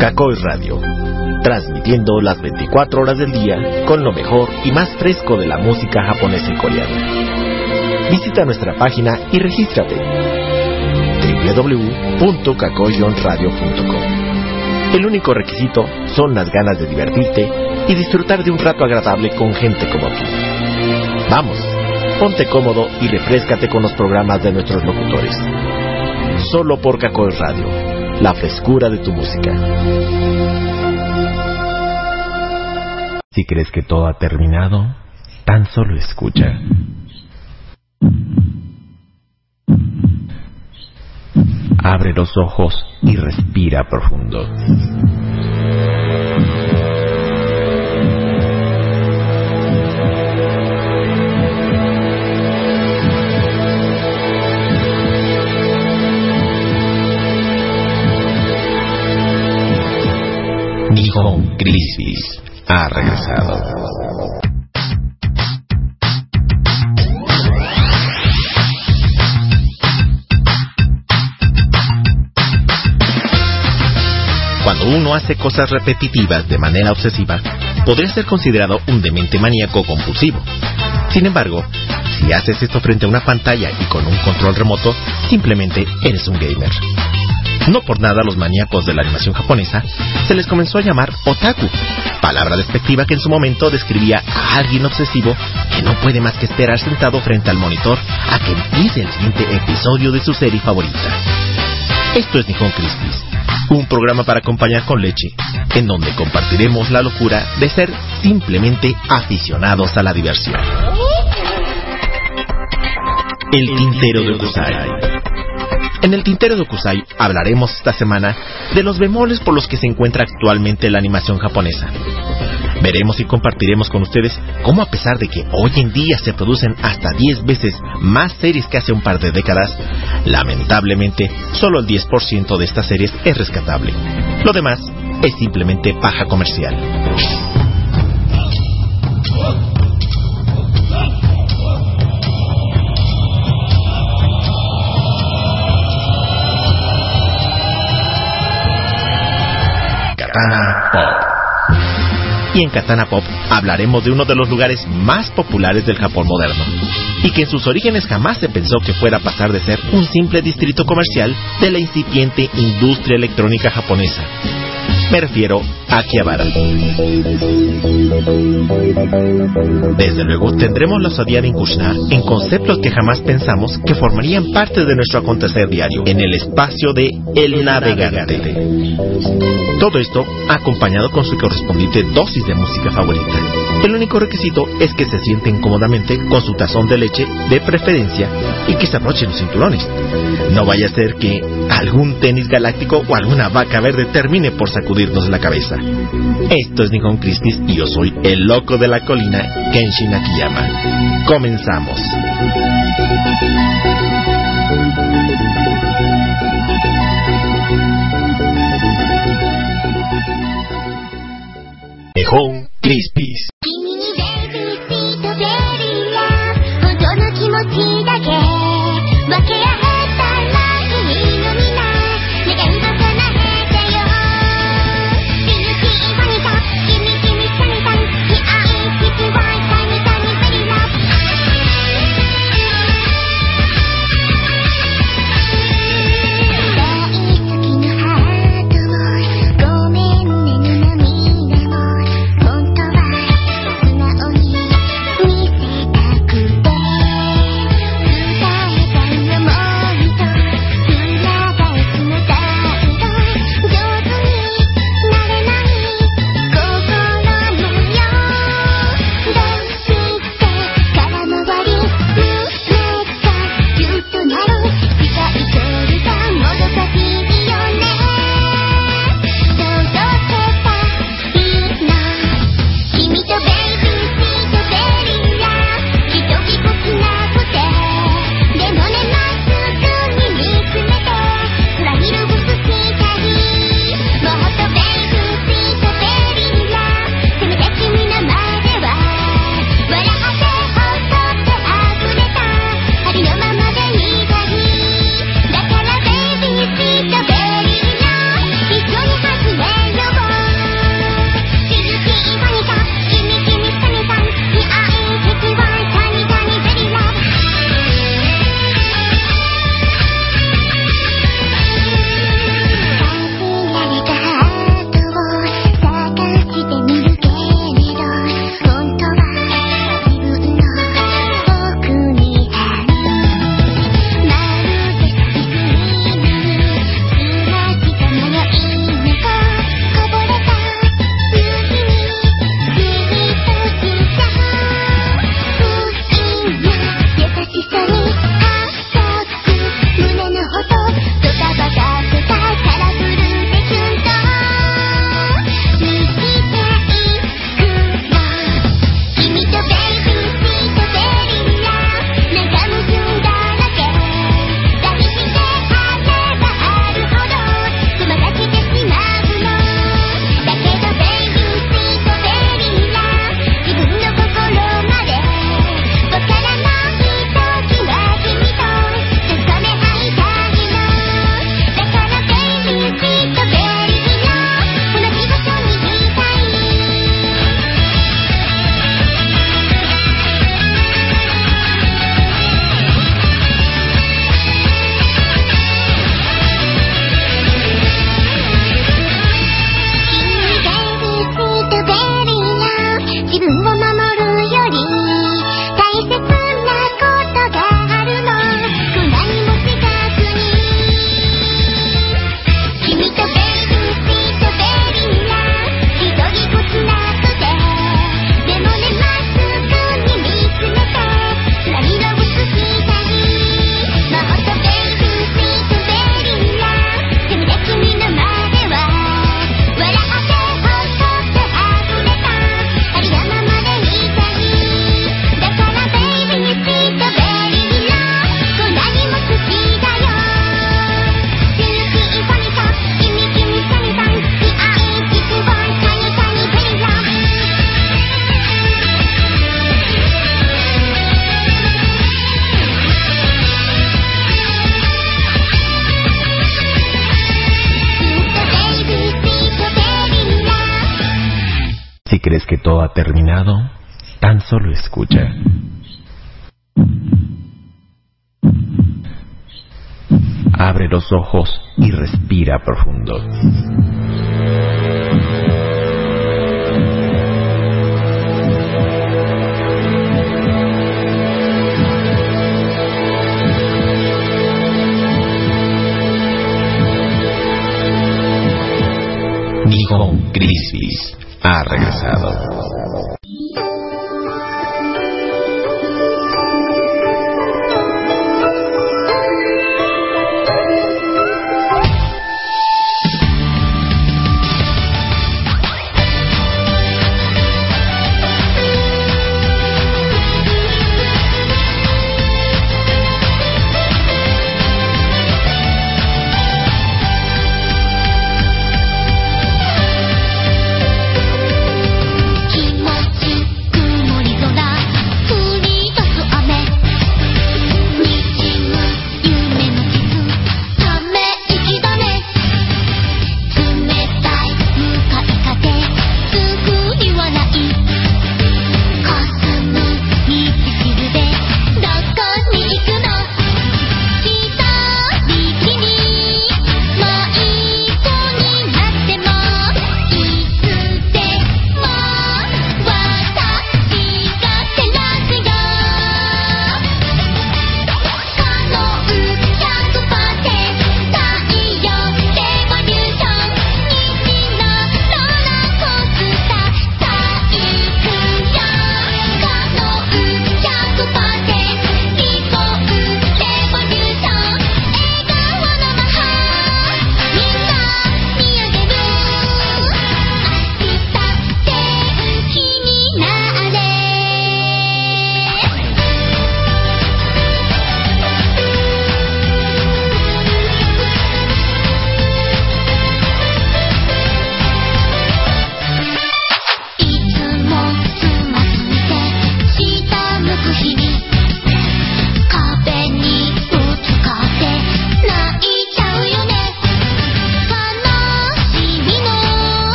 Kakoi Radio, transmitiendo las 24 horas del día con lo mejor y más fresco de la música japonesa y coreana. Visita nuestra página y regístrate www.kakoyonradio.com. El único requisito son las ganas de divertirte y disfrutar de un rato agradable con gente como tú. Vamos, ponte cómodo y refrescate con los programas de nuestros locutores. Solo por Kakoi Radio, la frescura de tu música. Si crees que todo ha terminado, tan solo escucha. Abre los ojos y respira profundo. Nihon Crisis ha regresado. Cuando uno hace cosas repetitivas de manera obsesiva, podría ser considerado un demente maníaco compulsivo. Sin embargo, si haces esto frente a una pantalla y con un control remoto, simplemente eres un gamer. No por nada los maníacos de la animación japonesa se les comenzó a llamar otaku, palabra despectiva que en su momento describía a alguien obsesivo que no puede más que esperar sentado frente al monitor a que empiece el siguiente episodio de su serie favorita. Esto es Nihon Crisis, un programa para acompañar con leche, en donde compartiremos la locura de ser simplemente aficionados a la diversión. El tintero de Okusai. En el tintero de Okusai hablaremos esta semana de los bemoles por los que se encuentra actualmente la animación japonesa. Veremos y compartiremos con ustedes cómo a pesar de que hoy en día se producen hasta 10 veces más series que hace un par de décadas, lamentablemente solo el 10% de estas series es rescatable. Lo demás es simplemente paja comercial. Katana Pop. Y en Katana Pop hablaremos de uno de los lugares más populares del Japón moderno, y que en sus orígenes jamás se pensó que fuera a pasar de ser un simple distrito comercial de la incipiente industria electrónica japonesa. Me refiero a Akihabara. Desde luego tendremos la osadía de incursionar en conceptos que jamás pensamos que formarían parte de nuestro acontecer diario en el espacio de El Navegante. Todo esto acompañado con su correspondiente dosis de música favorita. El único requisito es que se sienten cómodamente con su tazón de leche de preferencia y que se abrochen los cinturones. No vaya a ser que algún tenis galáctico o alguna vaca verde termine por sacudirnos la cabeza. Esto es Nihon Crisis y yo soy el loco de la colina, Kenshin Akiyama. Comenzamos. Nihon Crispis. 君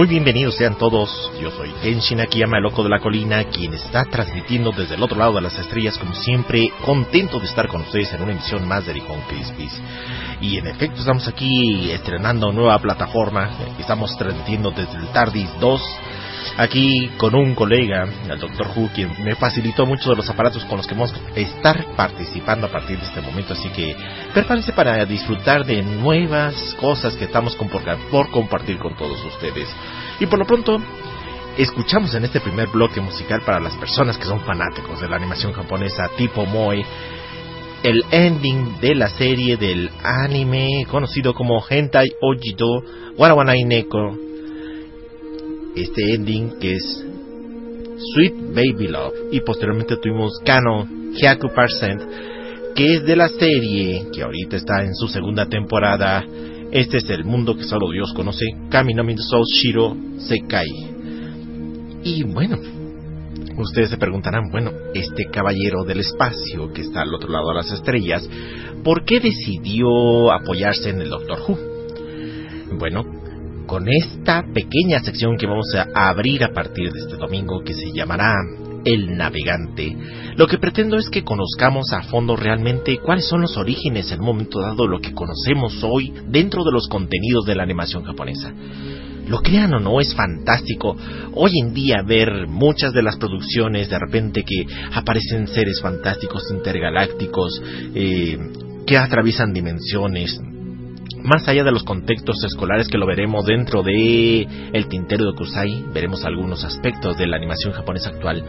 muy bienvenidos sean todos, yo soy Kenshin Akiyama, el loco de la colina, quien está transmitiendo desde el otro lado de las estrellas como siempre, contento de estar con ustedes en una emisión más de Ricón Crispis. Y en efecto estamos aquí estrenando nueva plataforma, estamos transmitiendo desde el TARDIS 2, aquí con un colega, el Dr. Who, quien me facilitó muchos de los aparatos con los que vamos a estar participando a partir de este momento. Así que prepárense para disfrutar de nuevas cosas que estamos por compartir con todos ustedes. Y por lo pronto, escuchamos en este primer bloque musical para las personas que son fanáticos de la animación japonesa tipo Moe el ending de la serie del anime conocido como Hentai Ojito Warawanai Neko este ending que es Sweet Baby Love. Y posteriormente tuvimos Kano Hyaku Percent que es de la serie que ahorita está en su segunda temporada. Este es el mundo que solo Dios conoce Kami no Soul Shiro Sekai. Y bueno ustedes se preguntarán bueno este caballero del espacio que está al otro lado de las estrellas ¿por qué decidió apoyarse en el Doctor Who? bueno con esta pequeña sección que vamos a abrir a partir de este domingo que se llamará El Navegante. Lo que pretendo es que conozcamos a fondo realmente cuáles son los orígenes en un momento dado lo que conocemos hoy dentro de los contenidos de la animación japonesa. Lo crean o no, es fantástico hoy en día ver muchas de las producciones de repente que aparecen seres fantásticos intergalácticos eh, que atraviesan dimensiones, más allá de los contextos escolares que lo veremos dentro de el tintero de Kusai, veremos algunos aspectos de la animación japonesa actual.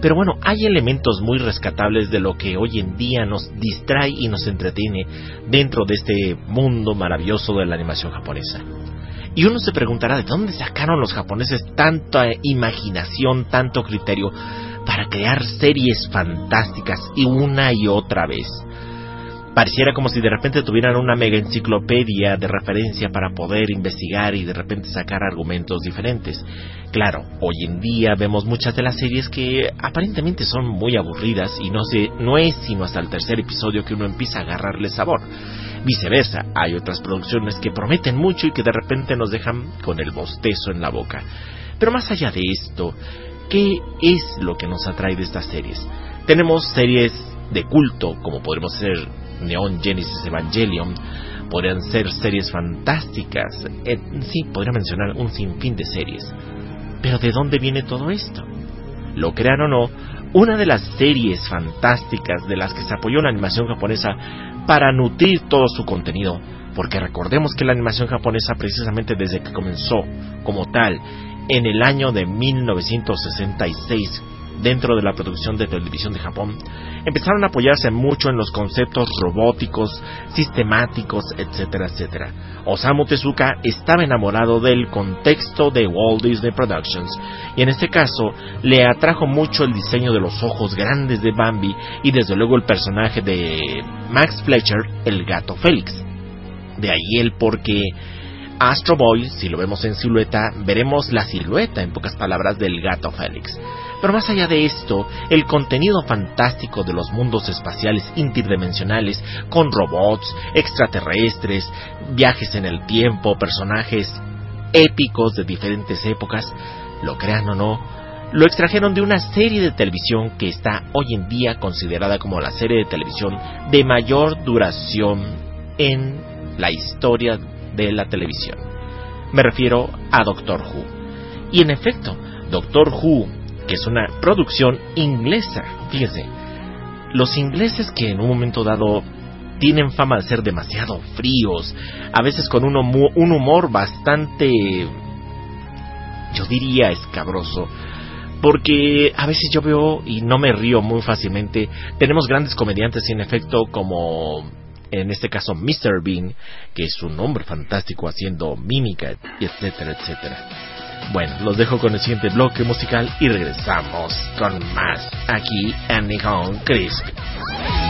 Pero bueno, hay elementos muy rescatables de lo que hoy en día nos distrae y nos entretiene dentro de este mundo maravilloso de la animación japonesa. Y uno se preguntará de dónde sacaron los japoneses tanta imaginación, tanto criterio para crear series fantásticas y una y otra vez. Pareciera como si de repente tuvieran una mega enciclopedia de referencia para poder investigar y de repente sacar argumentos diferentes. Claro, hoy en día vemos muchas de las series que aparentemente son muy aburridas y no, no es sino hasta el tercer episodio que uno empieza a agarrarle sabor. Viceversa, hay otras producciones que prometen mucho y que de repente nos dejan con el bostezo en la boca. Pero más allá de esto, ¿qué es lo que nos atrae de estas series? Tenemos series de culto, como podremos ser Neon Genesis Evangelion, podrían ser series fantásticas, eh, sí, podría mencionar un sinfín de series. Pero ¿de dónde viene todo esto? Lo crean o no, una de las series fantásticas de las que se apoyó la animación japonesa para nutrir todo su contenido, porque recordemos que la animación japonesa precisamente desde que comenzó como tal en el año de 1966 dentro de la producción de televisión de Japón, empezaron a apoyarse mucho en los conceptos robóticos, sistemáticos, etcétera, etcétera. Osamu Tezuka estaba enamorado del contexto de Walt Disney Productions y en este caso le atrajo mucho el diseño de los ojos grandes de Bambi y desde luego el personaje de Max Fletcher, el gato Félix. De ahí el porque Astro Boy, si lo vemos en silueta, veremos la silueta, en pocas palabras, del gato Félix. Pero más allá de esto, el contenido fantástico de los mundos espaciales interdimensionales, con robots, extraterrestres, viajes en el tiempo, personajes épicos de diferentes épocas, lo crean o no, lo extrajeron de una serie de televisión que está hoy en día considerada como la serie de televisión de mayor duración en la historia de la televisión. Me refiero a Doctor Who. Y en efecto, Doctor Who, que es una producción inglesa, fíjense, los ingleses que en un momento dado tienen fama de ser demasiado fríos, a veces con un, un humor bastante, yo diría, escabroso, porque a veces yo veo y no me río muy fácilmente, tenemos grandes comediantes en efecto como en este caso Mr. Bean, que es un hombre fantástico haciendo mímica, etcétera, etcétera. Bueno, los dejo con el siguiente bloque musical y regresamos con más aquí en Nihon Crisp.「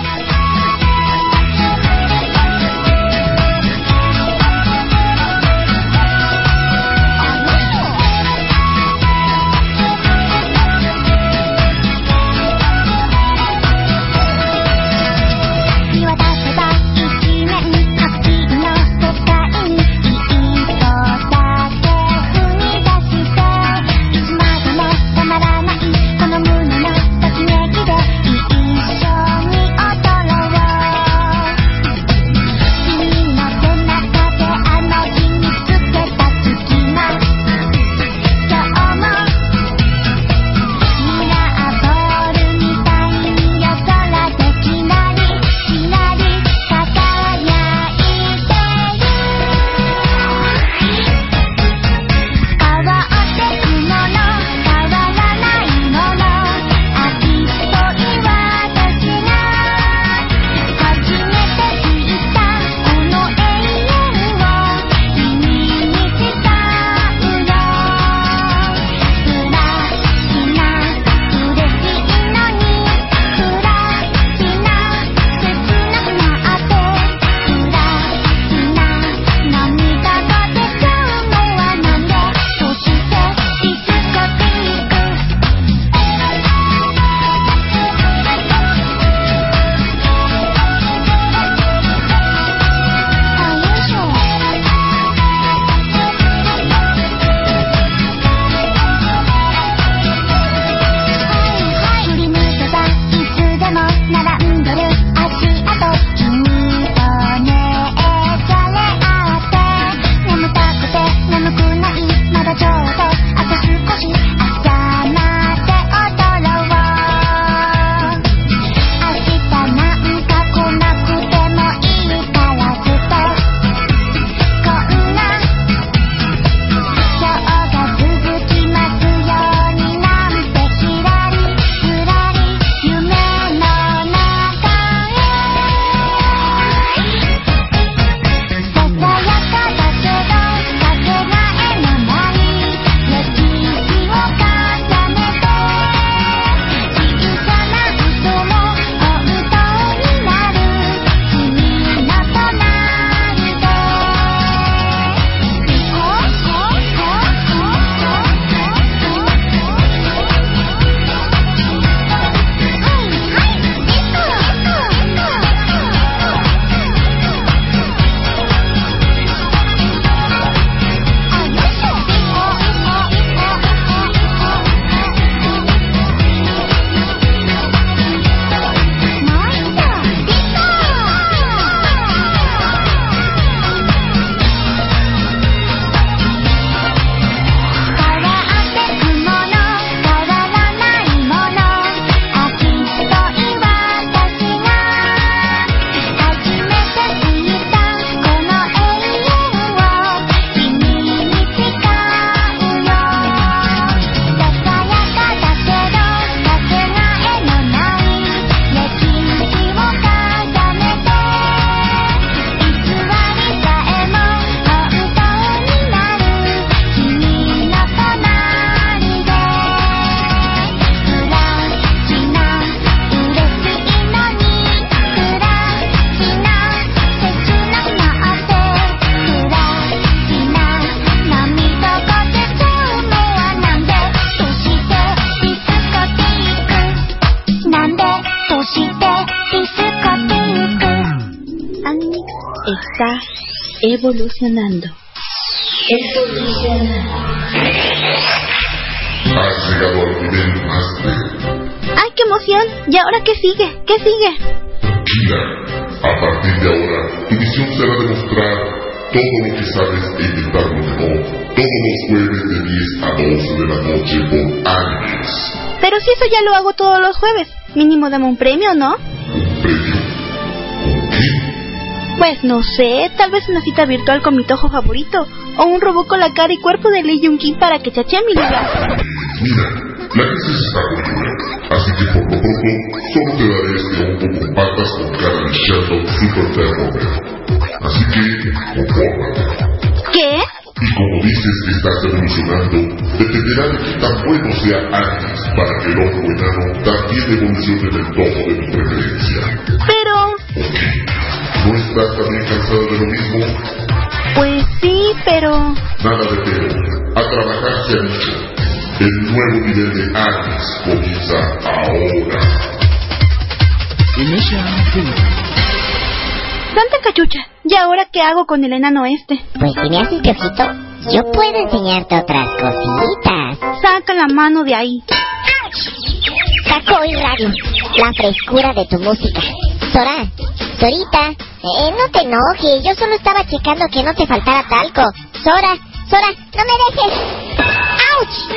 evolucionando. Has llegado al nivel más ¡Ay, qué emoción! ¿Y ahora qué sigue? ¿Qué sigue? Tranquila. A partir de ahora, tu misión será demostrar todo lo que sabes e intentarlo de nuevo todos los jueves de 10 a 12 de la noche por años. Pero si eso ya lo hago todos los jueves. Mínimo dame un premio, ¿no? ¿Un premio? No sé, tal vez una cita virtual con mi tojo favorito. O un robot con la cara y cuerpo de Lee Jung Kim para que chachee mi liga. Mira, la crisis está conmigo, así que por lo pronto solo te daré este hongo con patas con cara de Sheldon Super Thermometer. Así que, confórmate. ¿Qué? Y como dices que estás evolucionando, dependerá de qué tan bueno sea Anis para que el ojo enano también evolucione del tomo de tu preferencia. Pero... ¿O qué? ¿No estás también cansado de lo mismo? Pues sí, pero... Nada de pero. A trabajar se ha dicho. El nuevo nivel de Anis comienza ahora. Santa cachucha, ¿y ahora qué hago con el enano este? Pues si me haces piojito, yo puedo enseñarte otras cositas. Saca la mano de ahí. Saco y radio, la frescura de tu música. Sora, Sorita, eh, no te enojes, yo solo estaba checando que no te faltara talco. Sora, Sora, no me dejes. ¡Auch!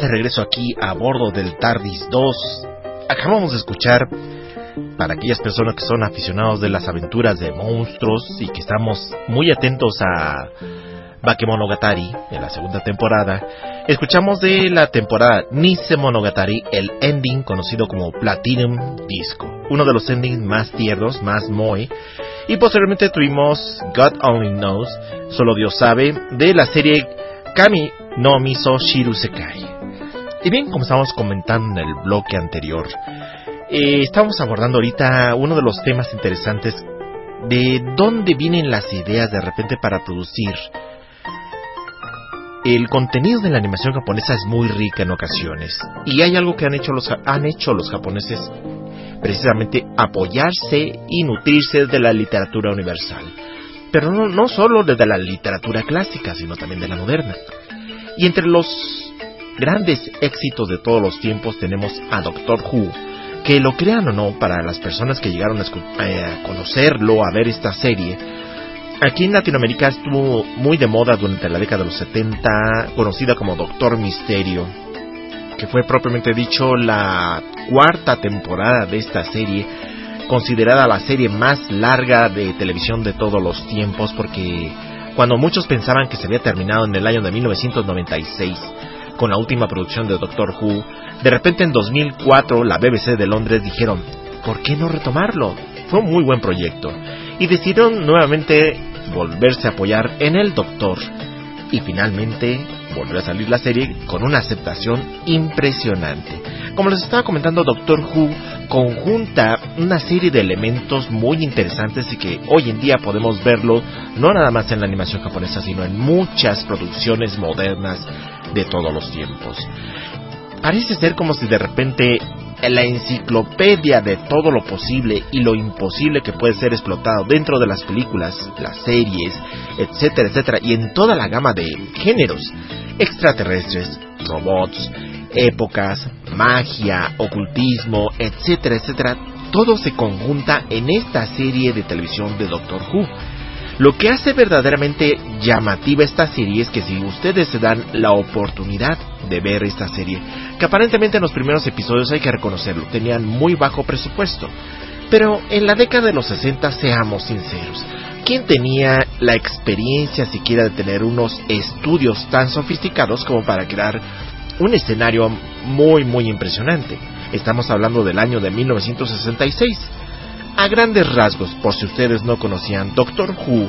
De regreso aquí a bordo del TARDIS 2, acabamos de escuchar, para aquellas personas que son aficionados de las aventuras de monstruos y que estamos muy atentos a Bakemonogatari en la segunda temporada, escuchamos de la temporada Nise Monogatari el ending conocido como Platinum Disco, uno de los endings más tiernos, más moe, y posteriormente tuvimos God Only Knows, solo Dios sabe, de la serie Kami no Miso Shiru Sekai. Y bien, como estábamos comentando en el bloque anterior, eh, estamos abordando ahorita uno de los temas interesantes de dónde vienen las ideas de repente para producir. El contenido de la animación japonesa es muy rica en ocasiones y hay algo que han hecho los, han hecho los japoneses precisamente apoyarse y nutrirse de la literatura universal. Pero no, no solo de la literatura clásica, sino también de la moderna. Y entre los grandes éxitos de todos los tiempos tenemos a Doctor Who, que lo crean o no, para las personas que llegaron a, eh, a conocerlo, a ver esta serie, aquí en Latinoamérica estuvo muy de moda durante la década de los 70, conocida como Doctor Misterio, que fue propiamente dicho la cuarta temporada de esta serie, considerada la serie más larga de televisión de todos los tiempos, porque cuando muchos pensaban que se había terminado en el año de 1996 con la última producción de Doctor Who, de repente en 2004 la BBC de Londres dijeron, ¿por qué no retomarlo? Fue un muy buen proyecto. Y decidieron nuevamente volverse a apoyar en el Doctor. Y finalmente volvió a salir la serie con una aceptación impresionante. Como les estaba comentando, Doctor Who conjunta una serie de elementos muy interesantes y que hoy en día podemos verlo no nada más en la animación japonesa, sino en muchas producciones modernas de todos los tiempos. Parece ser como si de repente la enciclopedia de todo lo posible y lo imposible que puede ser explotado dentro de las películas, las series, etcétera, etcétera, y en toda la gama de géneros, extraterrestres, robots, épocas, magia, ocultismo, etcétera, etcétera, todo se conjunta en esta serie de televisión de Doctor Who. Lo que hace verdaderamente llamativa esta serie es que si ustedes se dan la oportunidad de ver esta serie, que aparentemente en los primeros episodios hay que reconocerlo, tenían muy bajo presupuesto. Pero en la década de los 60, seamos sinceros, ¿quién tenía la experiencia siquiera de tener unos estudios tan sofisticados como para crear un escenario muy muy impresionante? Estamos hablando del año de 1966. A grandes rasgos, por si ustedes no conocían, Doctor Who,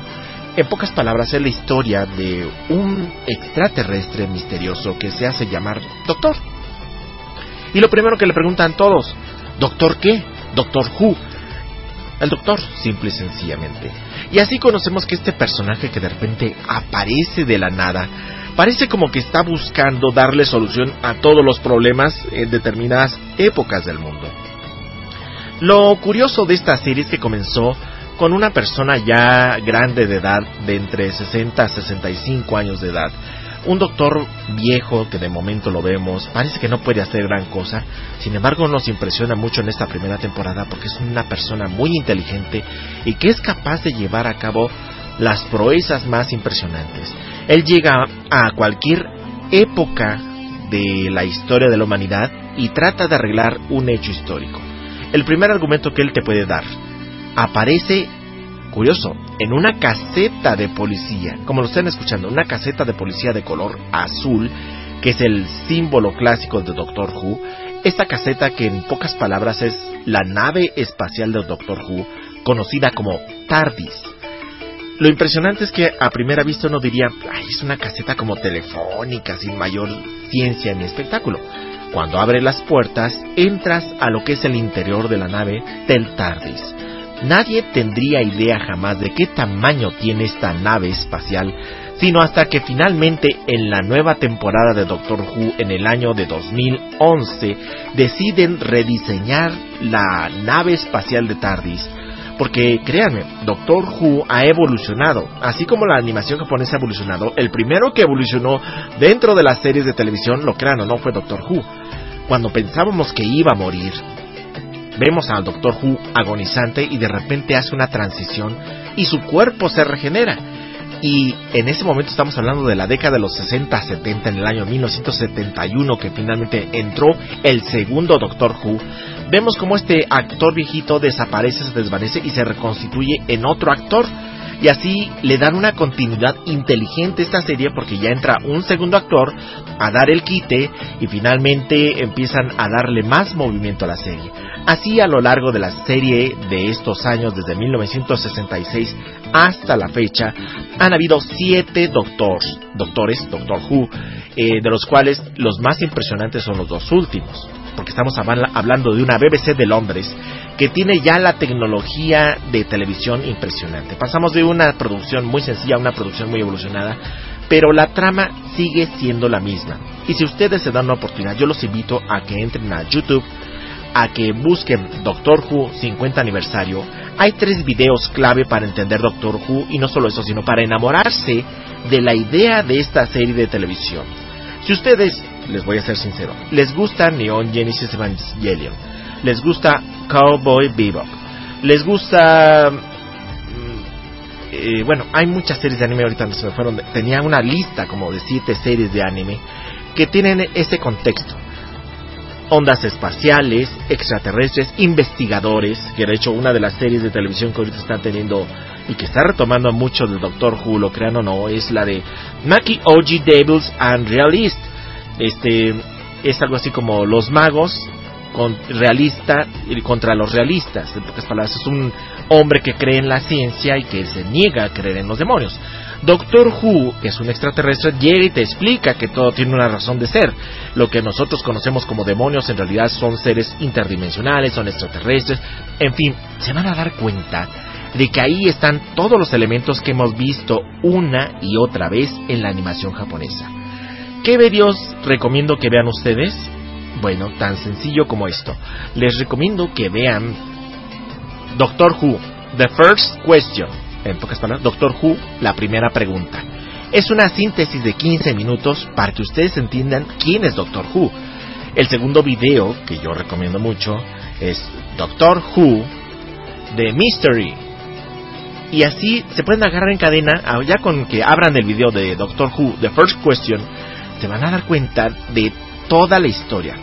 en pocas palabras, es la historia de un extraterrestre misterioso que se hace llamar Doctor. Y lo primero que le preguntan todos, ¿Doctor qué? Doctor Who. El doctor, simple y sencillamente. Y así conocemos que este personaje que de repente aparece de la nada, parece como que está buscando darle solución a todos los problemas en determinadas épocas del mundo. Lo curioso de esta serie es que comenzó con una persona ya grande de edad, de entre 60 a 65 años de edad. Un doctor viejo que de momento lo vemos, parece que no puede hacer gran cosa, sin embargo nos impresiona mucho en esta primera temporada porque es una persona muy inteligente y que es capaz de llevar a cabo las proezas más impresionantes. Él llega a cualquier época de la historia de la humanidad y trata de arreglar un hecho histórico. El primer argumento que él te puede dar aparece, curioso, en una caseta de policía, como lo están escuchando, una caseta de policía de color azul, que es el símbolo clásico de Doctor Who. Esta caseta que en pocas palabras es la nave espacial de Doctor Who, conocida como TARDIS. Lo impresionante es que a primera vista uno diría, ay, es una caseta como telefónica, sin mayor ciencia ni espectáculo. Cuando abre las puertas, entras a lo que es el interior de la nave del TARDIS. Nadie tendría idea jamás de qué tamaño tiene esta nave espacial, sino hasta que finalmente en la nueva temporada de Doctor Who en el año de 2011 deciden rediseñar la nave espacial de TARDIS. Porque créanme, Doctor Who ha evolucionado, así como la animación japonesa ha evolucionado. El primero que evolucionó dentro de las series de televisión, lo crean o no, fue Doctor Who. Cuando pensábamos que iba a morir, vemos al Doctor Who agonizante y de repente hace una transición y su cuerpo se regenera. Y en ese momento estamos hablando de la década de los 60-70, en el año 1971, que finalmente entró el segundo Doctor Who. Vemos cómo este actor viejito desaparece, se desvanece y se reconstituye en otro actor. Y así le dan una continuidad inteligente a esta serie porque ya entra un segundo actor a dar el quite y finalmente empiezan a darle más movimiento a la serie. Así a lo largo de la serie de estos años, desde 1966 hasta la fecha, han habido siete doctores, doctores, Doctor Who, eh, de los cuales los más impresionantes son los dos últimos, porque estamos hablando de una BBC de Londres que tiene ya la tecnología de televisión impresionante. Pasamos de una producción muy sencilla a una producción muy evolucionada, pero la trama sigue siendo la misma. Y si ustedes se dan una oportunidad, yo los invito a que entren a YouTube a que busquen Doctor Who 50 aniversario. Hay tres videos clave para entender Doctor Who y no solo eso, sino para enamorarse de la idea de esta serie de televisión. Si ustedes, les voy a ser sincero, les gusta Neon Genesis Evangelion, les gusta Cowboy Bebop, les gusta... mm, eh, bueno, hay muchas series de anime ahorita se me fueron. Tenía una lista como de siete series de anime que tienen ese contexto ondas espaciales, extraterrestres, investigadores, que de hecho una de las series de televisión que ahorita están teniendo y que está retomando mucho del Doctor Who, lo crean o no, es la de Mackie OG Devils and Realist. Este es algo así como los magos con realista contra los realistas. En pocas palabras, es un hombre que cree en la ciencia y que se niega a creer en los demonios. Doctor Who, que es un extraterrestre, llega y te explica que todo tiene una razón de ser. Lo que nosotros conocemos como demonios en realidad son seres interdimensionales, son extraterrestres, en fin, se van a dar cuenta de que ahí están todos los elementos que hemos visto una y otra vez en la animación japonesa. ¿Qué videos recomiendo que vean ustedes? Bueno, tan sencillo como esto. Les recomiendo que vean Doctor Who, The First Question, en pocas palabras, Doctor Who, la primera pregunta. Es una síntesis de 15 minutos para que ustedes entiendan quién es Doctor Who. El segundo video, que yo recomiendo mucho, es Doctor Who de Mystery. Y así se pueden agarrar en cadena, ah, ya con que abran el video de Doctor Who, The First Question, se van a dar cuenta de toda la historia.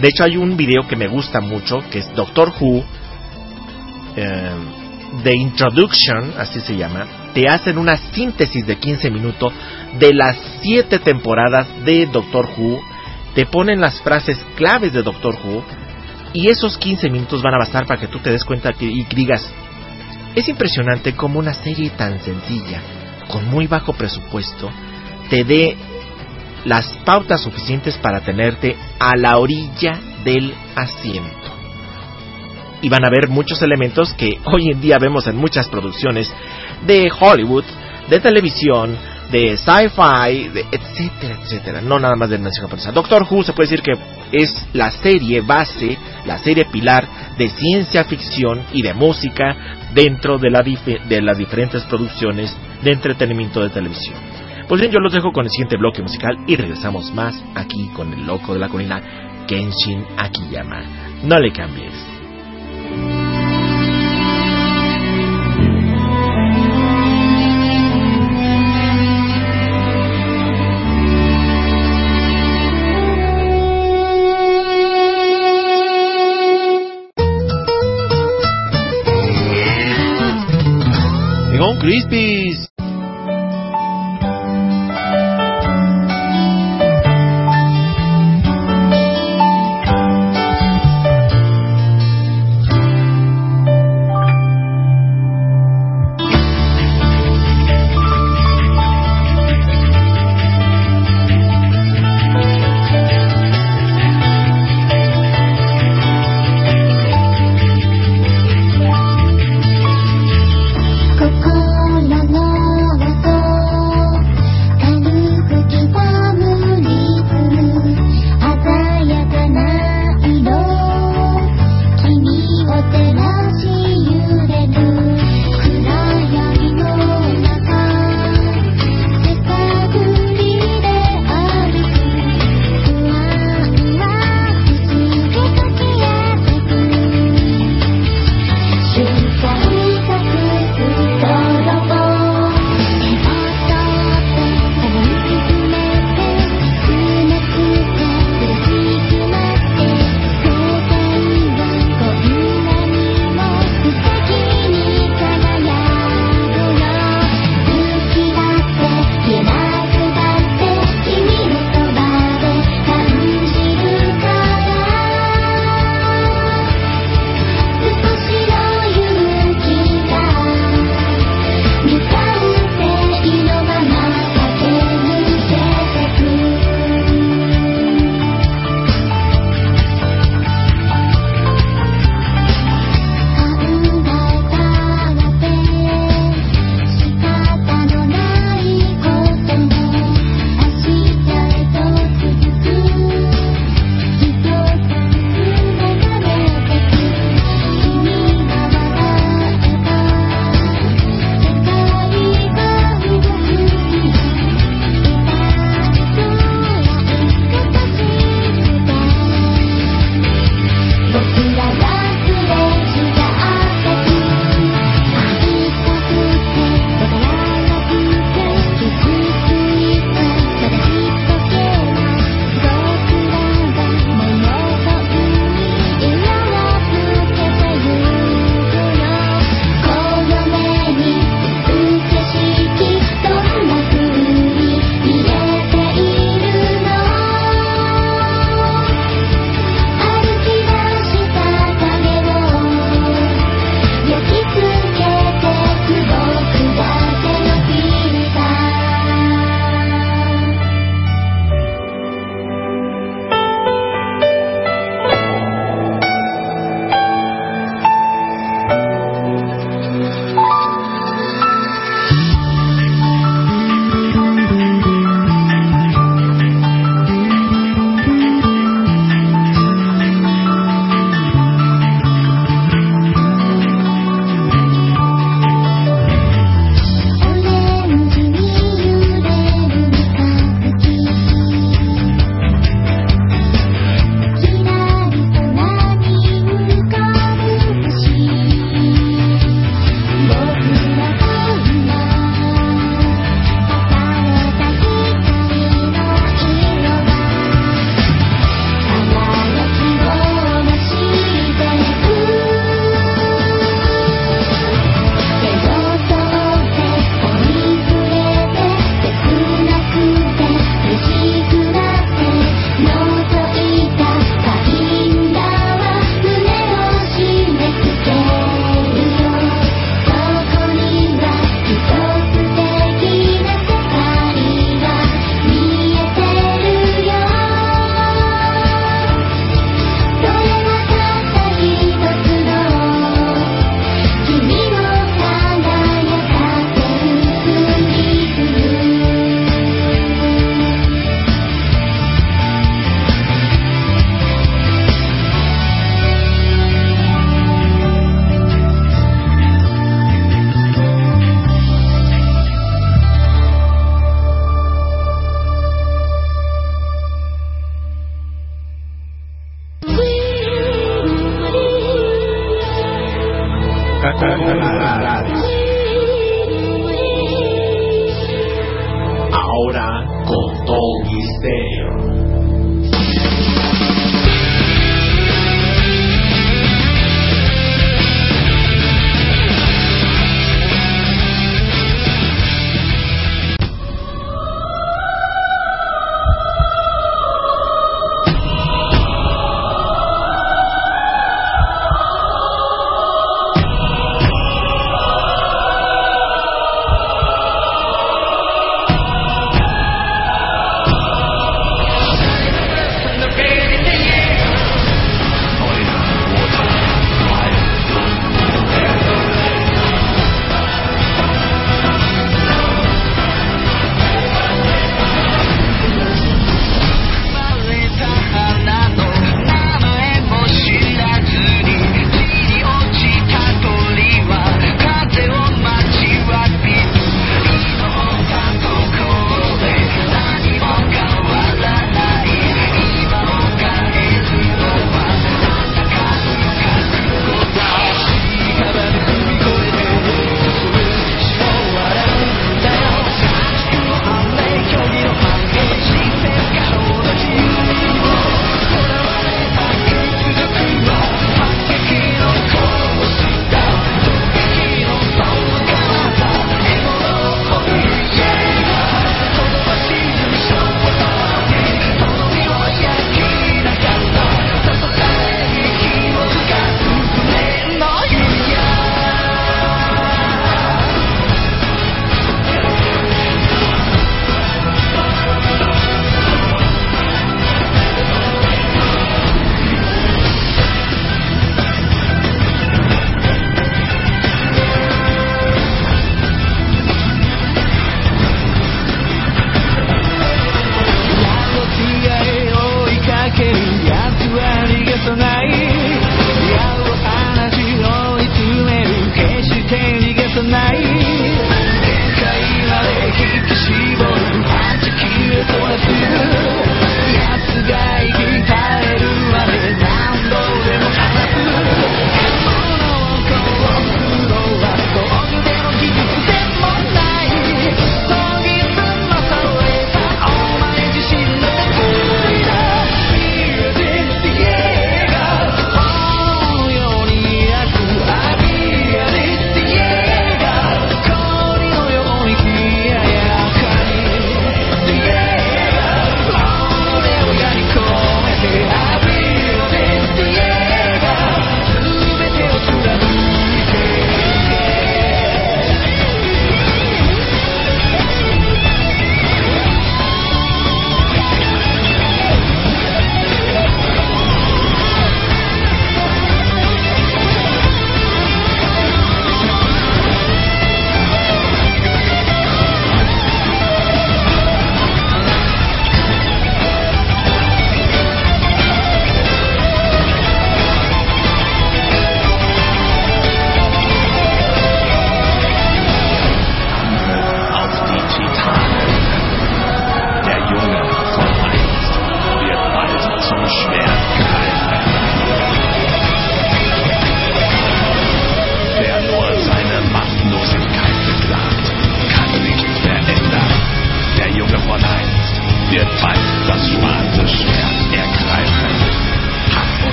De hecho, hay un video que me gusta mucho, que es Doctor Who, eh, The Introduction, así se llama, te hacen una síntesis de 15 minutos de las 7 temporadas de Doctor Who, te ponen las frases claves de Doctor Who, y esos 15 minutos van a bastar para que tú te des cuenta y digas, es impresionante como una serie tan sencilla, con muy bajo presupuesto, te dé las pautas suficientes para tenerte a la orilla del asiento. Y van a ver muchos elementos que hoy en día vemos en muchas producciones de Hollywood, de televisión, de sci-fi, etcétera, etcétera. No nada más de nación japonesa. Doctor Who se puede decir que es la serie base, la serie pilar de ciencia ficción y de música dentro de, la de las diferentes producciones de entretenimiento de televisión. Pues bien, yo los dejo con el siguiente bloque musical y regresamos más aquí con el loco de la colina, Kenshin Akiyama. No le cambies. Crispies.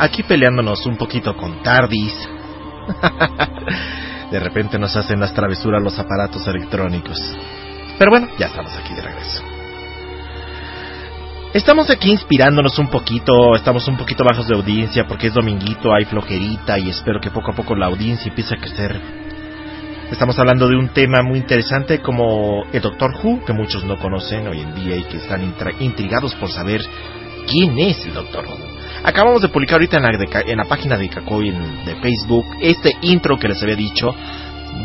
Aquí peleándonos un poquito con Tardis. de repente nos hacen las travesuras los aparatos electrónicos. Pero bueno, ya estamos aquí de regreso. Estamos aquí inspirándonos un poquito, estamos un poquito bajos de audiencia porque es dominguito, hay flojerita y espero que poco a poco la audiencia empiece a crecer. Estamos hablando de un tema muy interesante como el Doctor Who, que muchos no conocen hoy en día y que están intrigados por saber quién es el Doctor Who. Acabamos de publicar ahorita en la, en la página de Kakoi de Facebook este intro que les había dicho.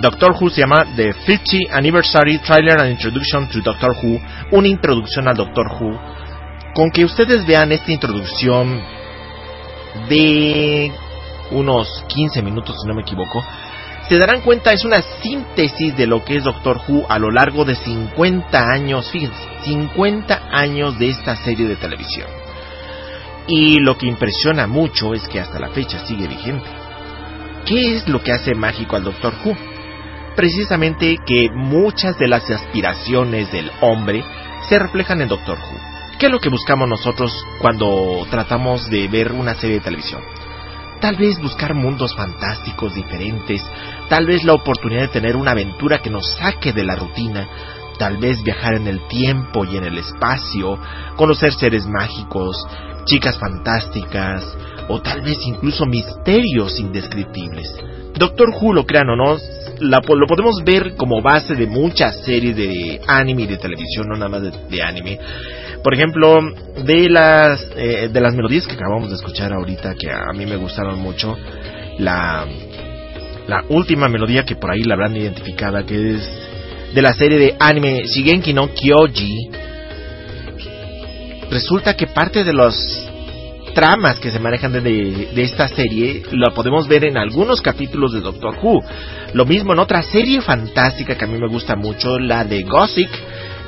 Doctor Who se llama The 50 Anniversary Trailer and Introduction to Doctor Who. Una introducción al Doctor Who. Con que ustedes vean esta introducción de unos 15 minutos, si no me equivoco, se darán cuenta, es una síntesis de lo que es Doctor Who a lo largo de 50 años, fíjense, 50 años de esta serie de televisión. Y lo que impresiona mucho es que hasta la fecha sigue vigente. ¿Qué es lo que hace mágico al Doctor Who? Precisamente que muchas de las aspiraciones del hombre se reflejan en Doctor Who. ¿Qué es lo que buscamos nosotros cuando tratamos de ver una serie de televisión? Tal vez buscar mundos fantásticos diferentes, tal vez la oportunidad de tener una aventura que nos saque de la rutina, tal vez viajar en el tiempo y en el espacio, conocer seres mágicos, chicas fantásticas o tal vez incluso misterios indescriptibles. Doctor Who, lo crean o no, lo podemos ver como base de muchas series de anime y de televisión, no nada más de, anime. Por ejemplo, de las, eh, de las melodías que acabamos de escuchar ahorita, que a mí me gustaron mucho, la, la última melodía que por ahí la habrán identificada, que es de la serie de anime Shigenki no Kyoji, resulta que parte de los tramas que se manejan de, esta serie lo podemos ver en algunos capítulos de Doctor Who. Lo mismo en otra serie fantástica que a mí me gusta mucho, la de Gossip.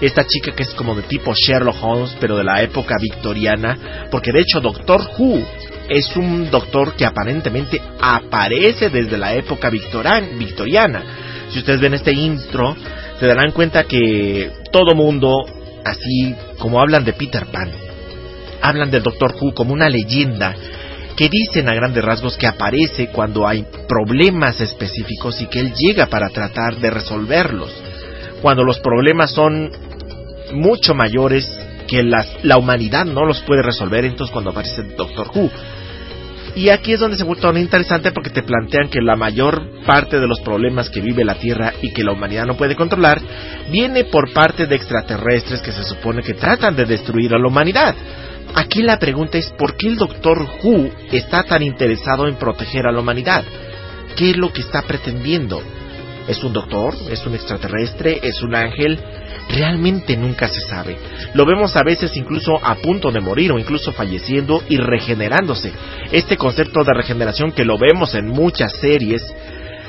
Esta chica que es como de tipo Sherlock Holmes, pero de la época victoriana. Porque de hecho Doctor Who es un doctor que aparentemente aparece desde la época victoriana. Si ustedes ven este intro, se darán cuenta que todo mundo así como hablan de Peter Pan. Hablan del Doctor Who como una leyenda que dicen a grandes rasgos que aparece cuando hay problemas específicos y que él llega para tratar de resolverlos. Cuando los problemas son mucho mayores que la humanidad no los puede resolver, entonces cuando aparece el Doctor Who y aquí es donde se vuelve tan interesante porque te plantean que la mayor parte de los problemas que vive la Tierra y que la humanidad no puede controlar viene por parte de extraterrestres que se supone que tratan de destruir a la humanidad. Aquí la pregunta es ¿por qué el Doctor Who está tan interesado en proteger a la humanidad? ¿Qué es lo que está pretendiendo? ¿Es un doctor? ¿Es un extraterrestre? ¿Es un ángel? Realmente nunca se sabe. Lo vemos a veces incluso a punto de morir o incluso falleciendo y regenerándose. Este concepto de regeneración que lo vemos en muchas series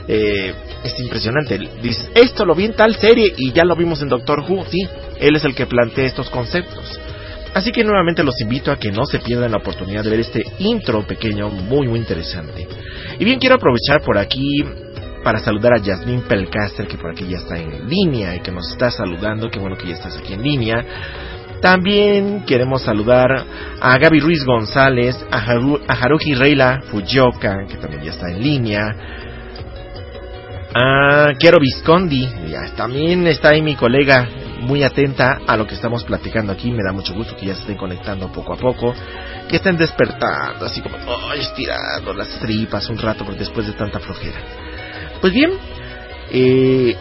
eh, es impresionante. Dices, esto lo vi en tal serie y ya lo vimos en Doctor Who. Sí, él es el que plantea estos conceptos. Así que nuevamente los invito a que no se pierdan la oportunidad de ver este intro pequeño muy muy interesante. Y bien, quiero aprovechar por aquí para saludar a Jasmine Pelcaster, que por aquí ya está en línea y que nos está saludando. Qué bueno que ya estás aquí en línea. También queremos saludar a Gaby Ruiz González, a, Haruki Reila Fujioka, que también ya está en línea. A Quiero Viscondi, también está ahí mi colega, muy atenta a lo que estamos platicando aquí. Me da mucho gusto que ya se estén conectando poco a poco, que estén despertando, así como estirando las tripas un rato después de tanta flojera. Pues bien, eh,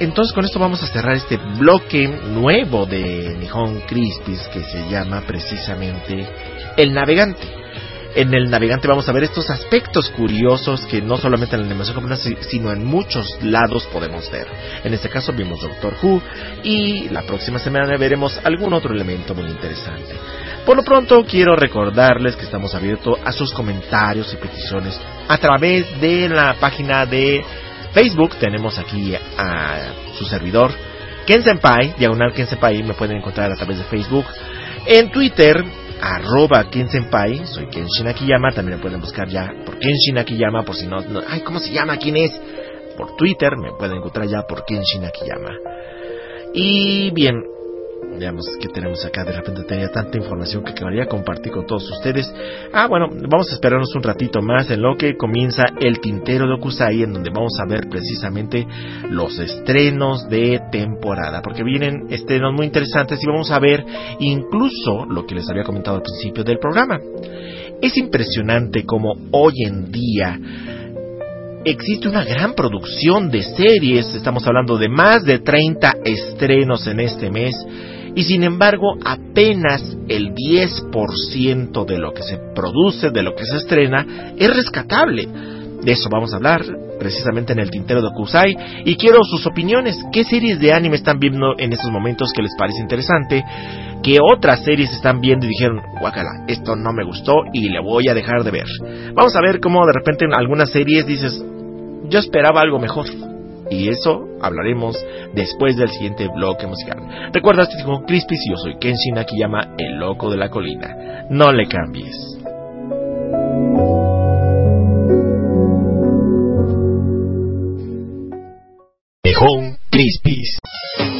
entonces con esto vamos a cerrar este bloque nuevo de Nihon Crispis que se llama precisamente El Navegante. En el navegante vamos a ver estos aspectos curiosos que no solamente en la animación japonesa, si- sino en muchos lados podemos ver. En este caso vimos Doctor Who y la próxima semana veremos algún otro elemento muy interesante. Por lo pronto quiero recordarles que estamos abiertos a sus comentarios y peticiones a través de la página de Facebook. Tenemos aquí a su servidor Ken Senpai, diagonal Ken Senpai, me pueden encontrar a través de Facebook. En Twitter, arroba Ken Senpai, soy Kenshin Akiyama, también me pueden buscar ya por Kenshin Akiyama, por si no, no- ay, ¿cómo se llama? ¿Quién es? Por Twitter, me pueden encontrar ya por Kenshin Akiyama. Y bien, veamos que tenemos acá, de repente tenía tanta información que quería compartir con todos ustedes. Ah, bueno, vamos a esperarnos un ratito más en lo que comienza el tintero de Okusai, en donde vamos a ver precisamente los estrenos de temporada, porque vienen estrenos muy interesantes y vamos a ver incluso lo que les había comentado al principio del programa. Es impresionante como hoy en día existe una gran producción de series, estamos hablando de más de 30 estrenos en este mes, y sin embargo apenas el 10% de lo que se produce, de lo que se estrena, es rescatable. De eso vamos a hablar precisamente en el tintero de Kusai y quiero sus opiniones. ¿Qué series de anime están viendo en estos momentos que les parece interesante? ¿Qué otras series están viendo y dijeron, guacala, esto no me gustó y le voy a dejar de ver? Vamos a ver cómo de repente en algunas series dices, yo esperaba algo mejor. Y eso hablaremos después del siguiente bloque musical. Recuerda, este es con Crispis y yo soy Kenshin Akiyama, el loco de la colina. No le cambies. 日本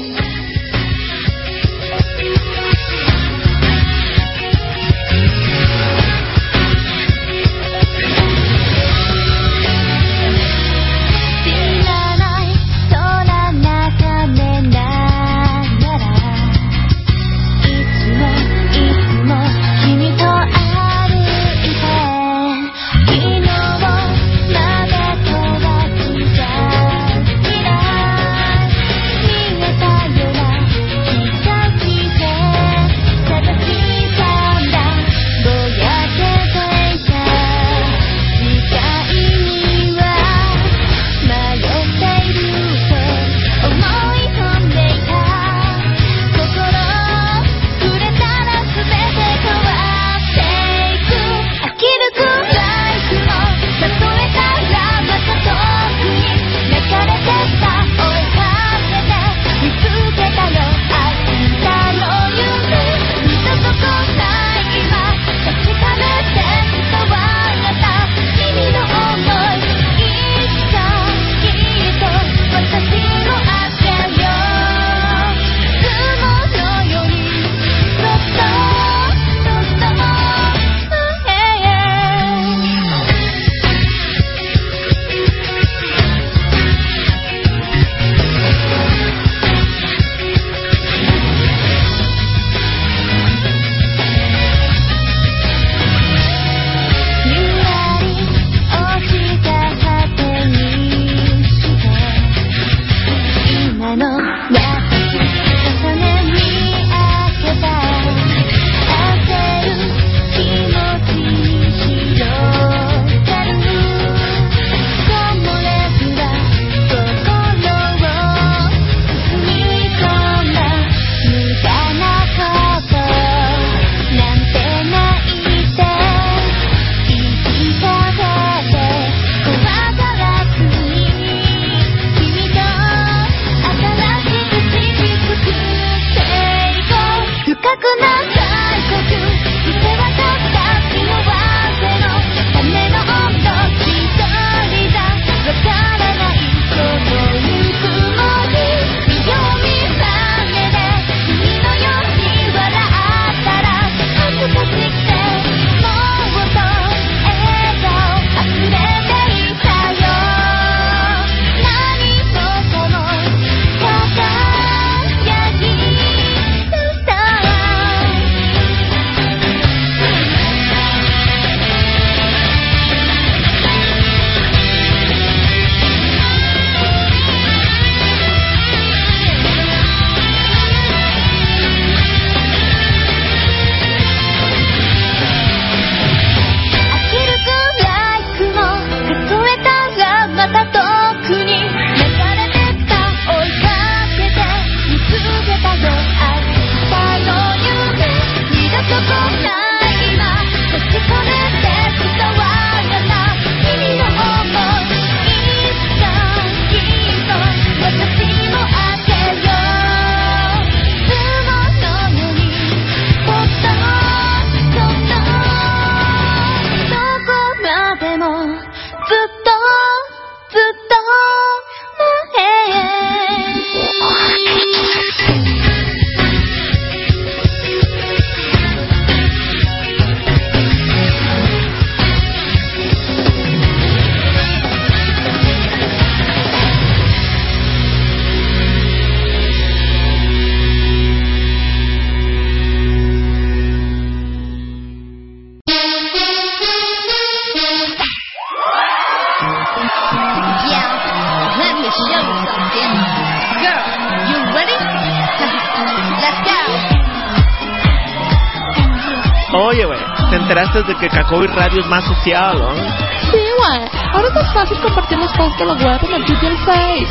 antes de que Cacoy Radio es más social, ¿no? Sí, güey. Ahora es más fácil compartir los posts de los web en el Twitter y Face.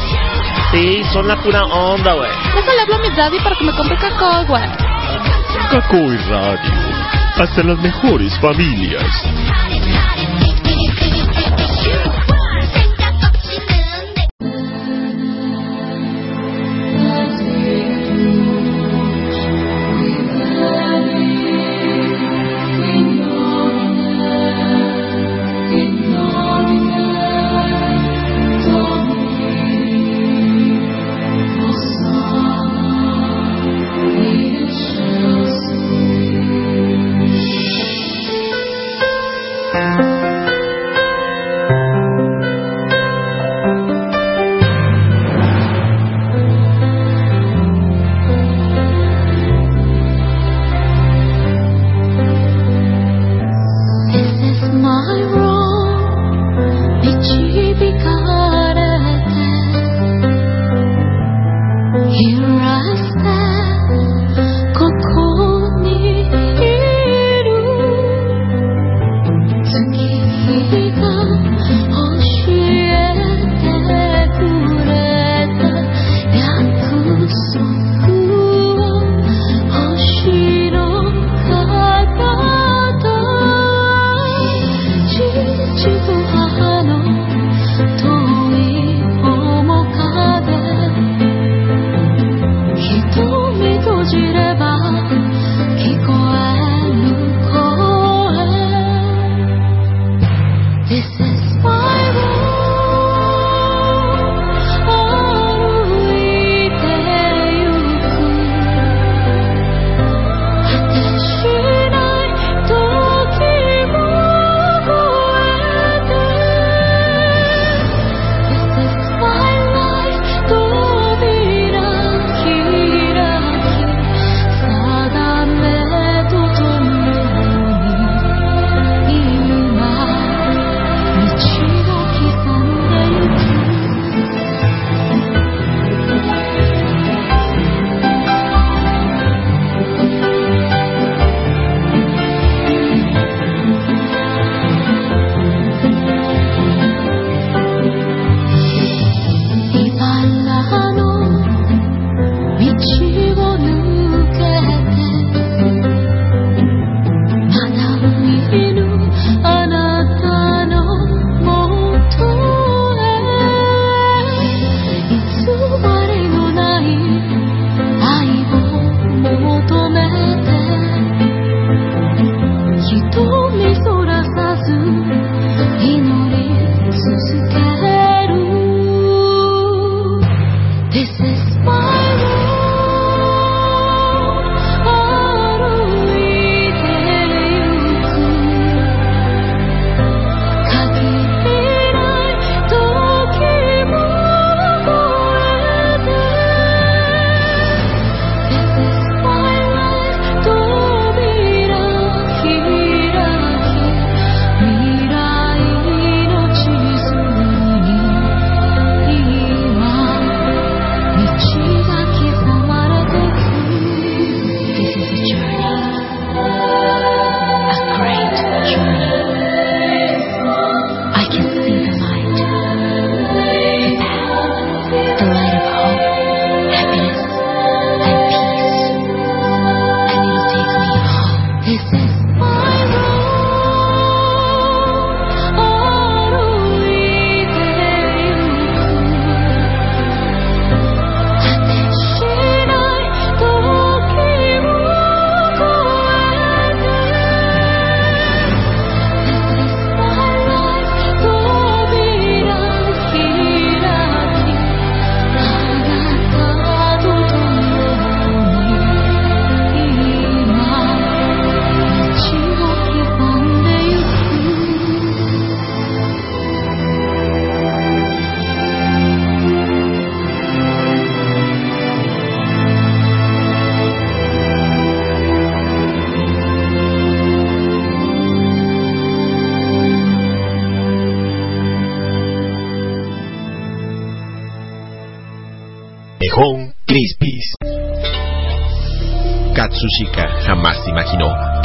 Sí, son la pura onda, güey. Déjale hablo a mi daddy para que me compre Cacoy, güey. Cacoy Radio. Hasta las mejores familias.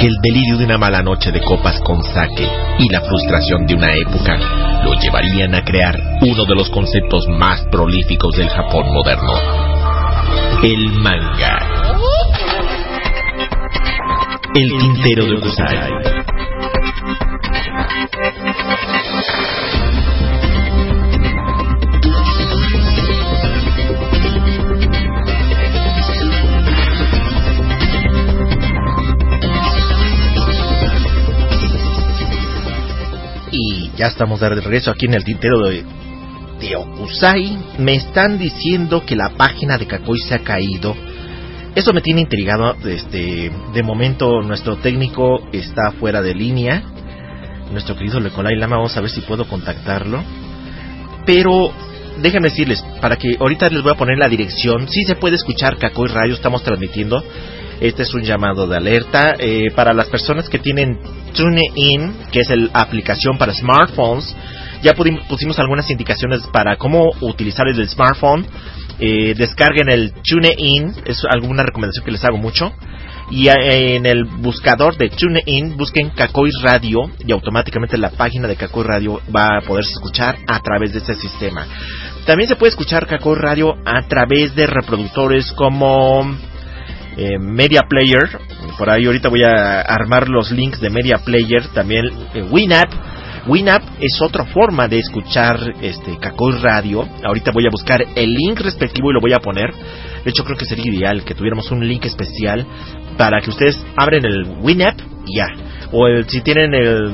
El delirio de una mala noche de copas con sake y la frustración de una época lo llevarían a crear uno de los conceptos más prolíficos del Japón moderno, el manga. El tintero de Kusai. Ya estamos de regreso aquí en el tintero de, de Okusai. Me están diciendo que la página de Kakoi se ha caído. Eso me tiene intrigado. Este, de momento nuestro técnico está fuera de línea. Nuestro querido Lecolai Lama, vamos a ver si puedo contactarlo. Pero déjenme decirles, para que ahorita les voy a poner la dirección. Si se puede escuchar Kakoi Radio, estamos transmitiendo. Este es un llamado de alerta eh, para las personas que tienen TuneIn, que es la aplicación para smartphones. Ya pusimos algunas indicaciones para cómo utilizar el smartphone. Eh, descarguen el TuneIn, es alguna recomendación que les hago mucho. Y en el buscador de TuneIn busquen Kakoi Radio y automáticamente la página de Kakoi Radio va a poderse escuchar a través de este sistema. También se puede escuchar Kakoi Radio a través de reproductores como eh, Media Player. Por ahí ahorita voy a armar los links de Media Player. También eh, Winamp. Winamp es otra forma de escuchar este Kakoi Radio. Ahorita voy a buscar el link respectivo y lo voy a poner. De hecho creo que sería ideal que tuviéramos un link especial para que ustedes abren el Winamp y ya. O el- si tienen el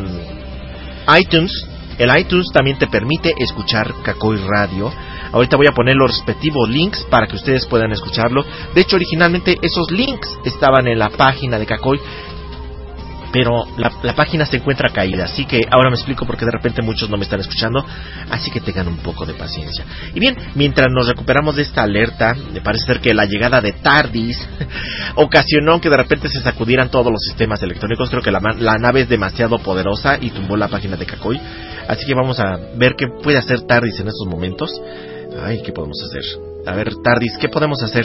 iTunes, el iTunes también te permite escuchar Kakoi Radio. Ahorita voy a poner los respectivos links para que ustedes puedan escucharlo. De hecho, originalmente esos links estaban en la página de Kakoi, pero la, página se encuentra caída. Así que ahora me explico porque de repente muchos no me están escuchando. Así que tengan un poco de paciencia. Y bien, mientras nos recuperamos de esta alerta, me parece ser que la llegada de Tardis ocasionó que de repente se sacudieran todos los sistemas electrónicos. Creo que la, la nave es demasiado poderosa y tumbó la página de Kakoi. Así que vamos a ver qué puede hacer Tardis en estos momentos. Ay, ¿qué podemos hacer? A ver, Tardis, ¿qué podemos hacer?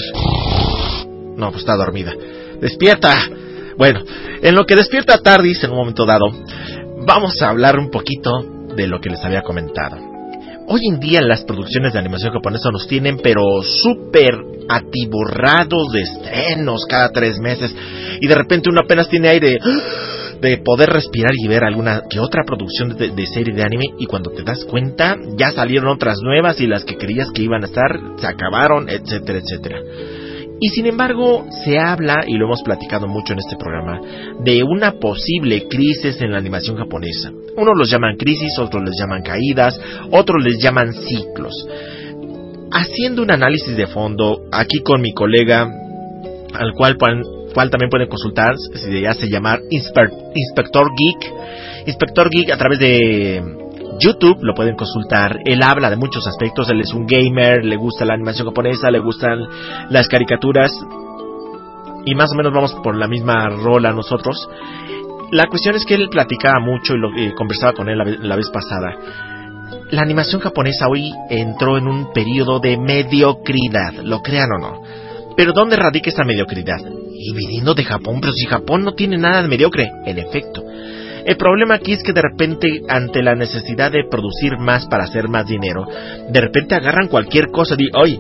No, pues está dormida. ¡Despierta! Bueno, en lo que despierta Tardis en un momento dado, vamos a hablar un poquito de lo que les había comentado. Hoy en día las producciones de animación japonesa nos tienen pero súper atiborrados de estrenos cada tres meses y de repente uno apenas tiene aire de poder respirar y ver alguna que otra producción de, de serie de anime y cuando te das cuenta ya salieron otras nuevas y las que creías que iban a estar se acabaron, etcétera, etcétera. Y sin embargo, se habla, y lo hemos platicado mucho en este programa, de una posible crisis en la animación japonesa. Unos los llaman crisis, otros les llaman caídas, otros les llaman ciclos. Haciendo un análisis de fondo, aquí con mi colega, al cual, cual también pueden consultar, si le hace llamar Inspe- Inspector Geek. Inspector Geek a través de YouTube lo pueden consultar. Él habla de muchos aspectos. Él es un gamer, le gusta la animación japonesa, le gustan las caricaturas. Y más o menos vamos por la misma rola nosotros. La cuestión es que él platicaba mucho y lo, conversaba con él la, la vez pasada. La animación japonesa hoy entró en un periodo de mediocridad, lo crean o no. Pero ¿dónde radica esta mediocridad? Y viniendo de Japón, pero si Japón no tiene nada de mediocre, en efecto. El problema aquí es que de repente, ante la necesidad de producir más para hacer más dinero, de repente agarran cualquier cosa y hoy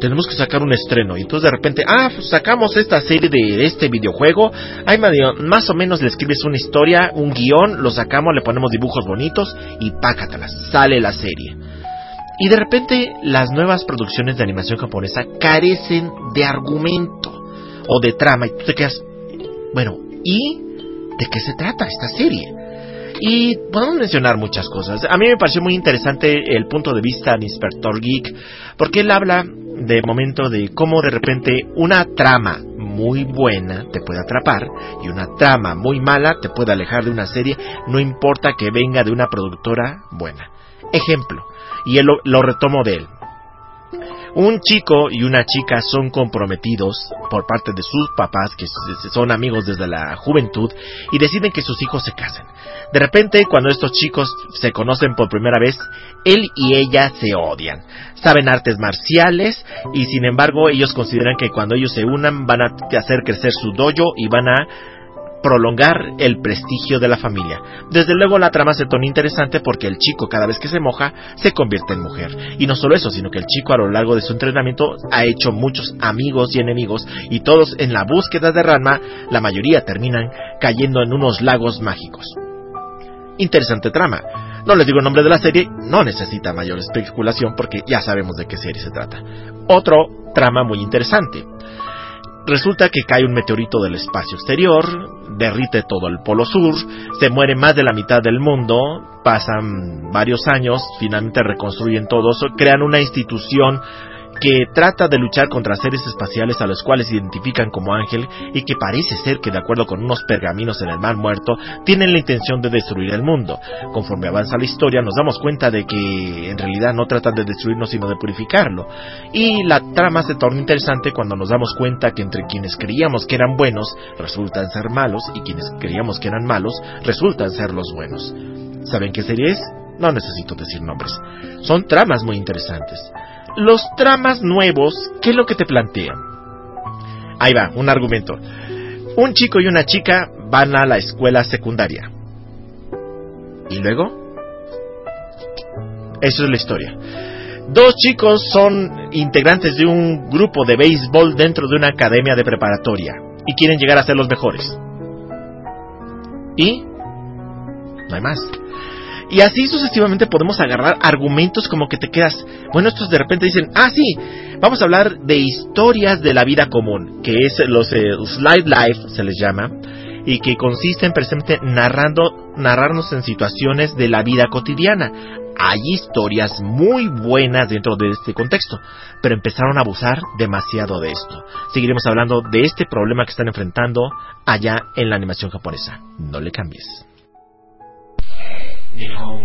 tenemos que sacar un estreno. Y entonces de repente, ah, pues sacamos esta serie de este videojuego. Ay, medio- más o menos le escribes una historia, un guion, lo sacamos, le ponemos dibujos bonitos y pácatelas, sale la serie. Y de repente las nuevas producciones de animación japonesa carecen de argumento o de trama. Y tú te quedas, bueno, ¿y de qué se trata esta serie? Y podemos mencionar muchas cosas. A mí me pareció muy interesante el punto de vista de Inspector Geek, porque él habla de momento de cómo de repente una trama muy buena te puede atrapar y una trama muy mala te puede alejar de una serie, no importa que venga de una productora buena. Ejemplo, y él lo, lo retomo de él. Un chico y una chica son comprometidos por parte de sus papás, que son amigos desde la juventud, y deciden que sus hijos se casen. De repente, cuando estos chicos se conocen por primera vez, él y ella se odian. Saben artes marciales y sin embargo ellos consideran que cuando ellos se unan van a hacer crecer su dojo y van a prolongar el prestigio de la familia. Desde luego la trama se torna interesante porque el chico cada vez que se moja se convierte en mujer. Y no solo eso, sino que el chico a lo largo de su entrenamiento ha hecho muchos amigos y enemigos y todos en la búsqueda de Ranma, la mayoría terminan cayendo en unos lagos mágicos. Interesante trama. No les digo el nombre de la serie, no necesita mayor especulación porque ya sabemos de qué serie se trata. Otro trama muy interesante. Resulta que cae un meteorito del espacio exterior, derrite todo el polo sur, se muere más de la mitad del mundo, pasan varios años, finalmente reconstruyen todo eso, crean una institución que trata de luchar contra seres espaciales a los cuales identifican como ángel y que parece ser que de acuerdo con unos pergaminos en el mar muerto tienen la intención de destruir el mundo. Conforme avanza la historia nos damos cuenta de que en realidad no tratan de destruirnos sino de purificarlo. Y la trama se torna interesante cuando nos damos cuenta que entre quienes creíamos que eran buenos resultan ser malos y quienes creíamos que eran malos resultan ser los buenos. ¿Saben qué serie es? No necesito decir nombres. Son tramas muy interesantes. Los tramas nuevos, ¿qué es lo que te plantean? Ahí va, un argumento. Un chico y una chica van a la escuela secundaria. ¿Y luego? Eso es la historia. Dos chicos son integrantes de un grupo de béisbol dentro de una academia de preparatoria y quieren llegar a ser los mejores. ¿Y? No hay más. Y así sucesivamente podemos agarrar argumentos como que te quedas, bueno, estos de repente dicen, ah, sí, vamos a hablar de historias de la vida común, que es los eh, slide life, se les llama, y que consiste en precisamente narrando, narrarnos en situaciones de la vida cotidiana. Hay historias muy buenas dentro de este contexto, pero empezaron a abusar demasiado de esto. Seguiremos hablando de este problema que están enfrentando allá en la animación japonesa. No le cambies. 日本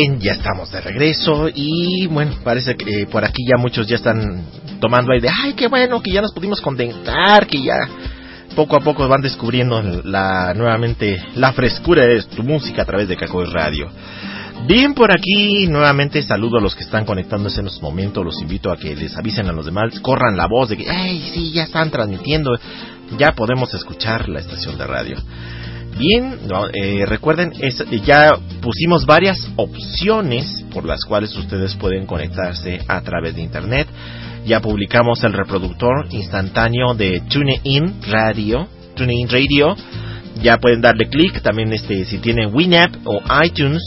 Bien, ya estamos de regreso y bueno, parece que eh, por aquí ya muchos ya están tomando ahí de, ay, qué bueno que ya nos pudimos contentar, que ya poco a poco van descubriendo la nuevamente la frescura de tu música a través de Kakoi Radio. Bien por aquí, nuevamente saludo a los que están conectándose en estos momentos, los invito a que les avisen a los demás, corran la voz de que, ay, sí, ya están transmitiendo, ya podemos escuchar la estación de radio. Bien, eh, recuerden, ya pusimos varias opciones por las cuales ustedes pueden conectarse a través de internet. Ya publicamos el reproductor instantáneo de TuneIn Radio, TuneIn Radio. Ya pueden darle clic, también este si tienen Winamp o iTunes,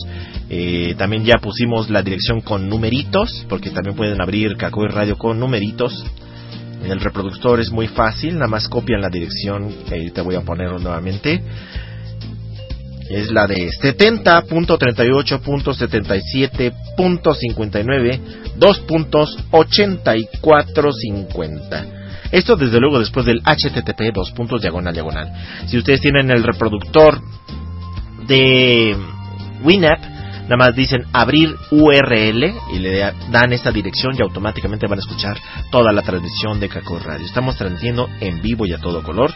eh, también ya pusimos la dirección con numeritos, porque también pueden abrir Kakoi Radio con numeritos. El reproductor es muy fácil, nada más copian la dirección que ahí te voy a poner nuevamente. Es la de 70.38.77.59, 2.8450. Esto desde luego después del HTTP, dos puntos diagonal diagonal. Si ustedes tienen el reproductor de Winamp, nada más dicen abrir URL y le dan esta dirección y automáticamente van a escuchar toda la transmisión de Caco Radio. Estamos transmitiendo en vivo y a todo color.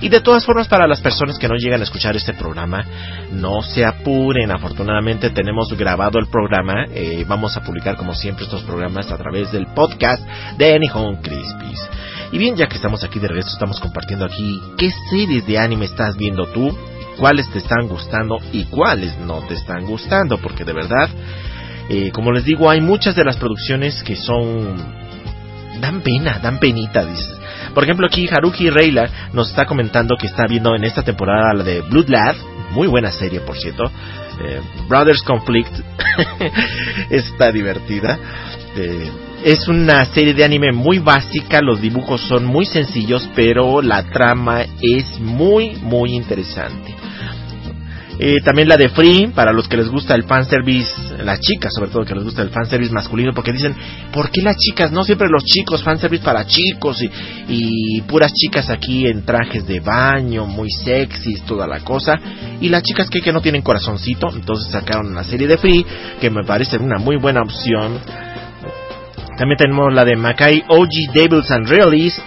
Y de todas formas, para las personas que no llegan a escuchar este programa, no se apuren. Afortunadamente tenemos grabado el programa. Eh, vamos a publicar como siempre estos programas a través del podcast de Nihon Crispies. Y bien, ya que estamos aquí de regreso, estamos compartiendo aquí qué series de anime estás viendo tú, cuáles te están gustando y cuáles no te están gustando, porque de verdad, eh, como les digo, hay muchas de las producciones que son dan pena, dan penita, dices. Por ejemplo, aquí Haruki Reila nos está comentando que está viendo en esta temporada la de Blood Lad, muy buena serie, por cierto. Eh, Brothers Conflict está divertida. Eh, es una serie de anime muy básica, los dibujos son muy sencillos, pero la trama es muy, muy interesante. Eh, también la de Free, para los que les gusta el fanservice, las chicas sobre todo que les gusta el fanservice masculino, porque dicen, ¿por qué las chicas? No siempre los chicos, fanservice para chicos y, y puras chicas aquí en trajes de baño, muy sexys, toda la cosa. Y las chicas que, que no tienen corazoncito, entonces sacaron una serie de Free, que me parece una muy buena opción. También tenemos la de Makai OG Devils and Realist,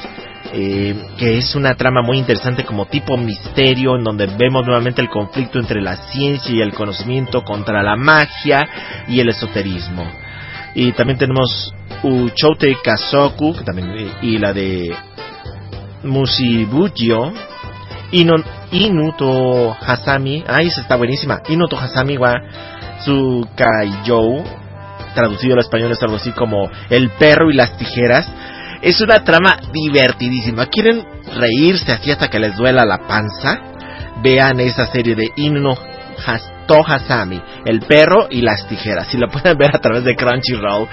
eh, que es una trama muy interesante como tipo misterio, en donde vemos nuevamente el conflicto entre la ciencia y el conocimiento contra la magia y el esoterismo. Y también tenemos Uchoute Kazoku, también, eh, y la de Mushibuyo, Ino, Inuto Hasami, ah, esa está buenísima, Inuto Hasami wa Tsukaijou, traducido al español es algo así como El perro y las tijeras. Es una trama divertidísima. ¿Quieren reírse así hasta que les duela la panza? Vean esa serie de Inno Hasami, El perro y las tijeras. Si lo pueden ver a través de Crunchyroll.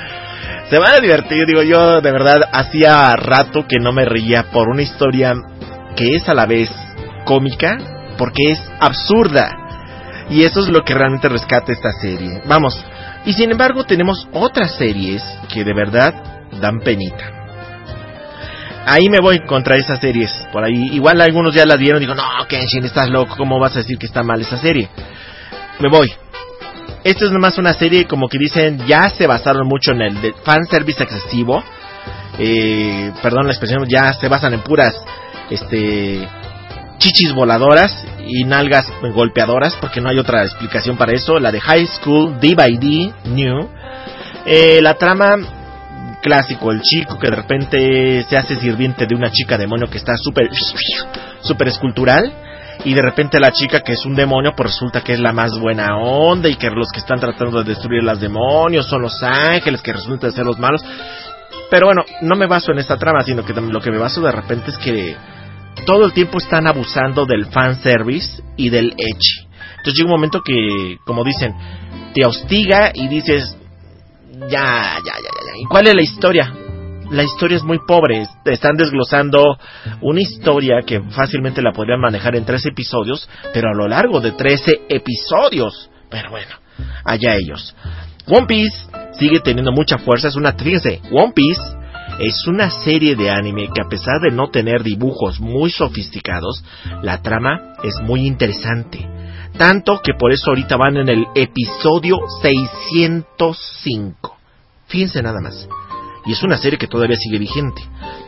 Se van a divertir, digo yo, de verdad, hacía rato que no me reía por una historia que es a la vez cómica, porque es absurda. Y eso es lo que realmente rescata esta serie. Vamos, y sin embargo tenemos otras series que de verdad dan penita. Ahí me voy contra esas series. Por ahí, igual algunos ya las vieron. Digo, no, Kenshin, estás loco. ¿Cómo vas a decir que está mal esa serie? Me voy. Esto es nomás una serie como que dicen, ya se basaron mucho en el fanservice excesivo. Eh, perdón la expresión, ya se basan en puras este chichis voladoras y nalgas golpeadoras, porque no hay otra explicación para eso. La de High School D by D New. Eh, la trama clásico, el chico que de repente se hace sirviente de una chica demonio que está súper súper escultural y de repente la chica que es un demonio pues resulta que es la más buena onda y que los que están tratando de destruir las demonios son los ángeles que resultan ser los malos. Pero bueno, no me baso en esta trama, sino que lo que me baso de repente es que todo el tiempo están abusando del fanservice y del edge. Entonces llega un momento que, como dicen, te hostiga y dices, ya, ya, ya, ya. ¿Y cuál es la historia? La historia es muy pobre. Están desglosando una historia que fácilmente la podrían manejar en 13 episodios, pero a lo largo de 13 episodios. Pero bueno, allá ellos. One Piece sigue teniendo mucha fuerza. Es una, fíjense, One Piece es una serie de anime que a pesar de no tener dibujos muy sofisticados, la trama es muy interesante. Tanto que por eso ahorita van en el episodio 605. Fíjense nada más. y es una serie que todavía sigue vigente.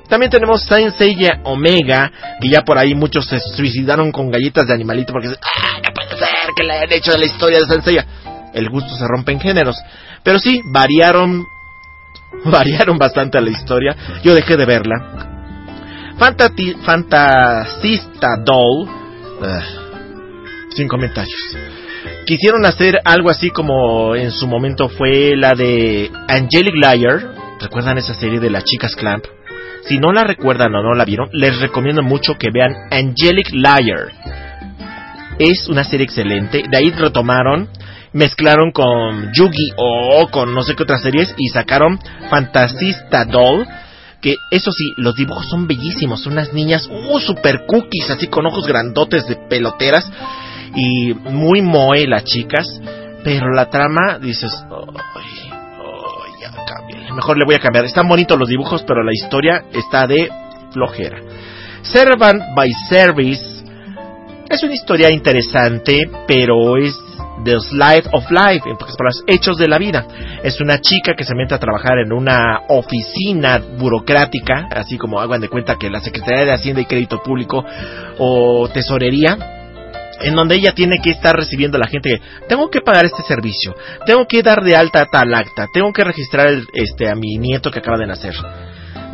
También tenemos Saint Seiya Omega, que ya por ahí muchos se suicidaron con galletas de animalito porque ¡ah, no puede ser que le hayan hecho la historia de Saint Seiya! El gusto se rompe en géneros. Pero sí, variaron, variaron bastante la historia. Yo dejé de verla. Fantasista Doll, ah, sin comentarios. Quisieron hacer algo así como en su momento fue la de Angelic Liar. ¿Recuerdan esa serie de las chicas Clamp? Si no la recuerdan o no la vieron, les recomiendo mucho que vean Angelic Liar. Es una serie excelente. De ahí retomaron, mezclaron con Yugi o con no sé qué otras series y sacaron Fantasista Doll. Que eso sí, los dibujos son bellísimos. Son unas niñas, uh, super cookies, así con ojos grandotes de peloteras. Y muy moe las chicas. Pero la trama, dices, "Ay, ay, ya cambié. Mejor le voy a cambiar. Están bonitos los dibujos, pero la historia está de flojera. Servant by Service es una historia interesante, pero es The Life of Life, en pocas palabras, hechos de la vida. Es una chica que se mete a trabajar en una oficina burocrática, así como hagan de cuenta que la Secretaría de Hacienda y Crédito Público o Tesorería, en donde ella tiene que estar recibiendo a la gente tengo que pagar este servicio, tengo que dar de alta tal acta, tengo que registrar el- este a mi nieto que acaba de nacer.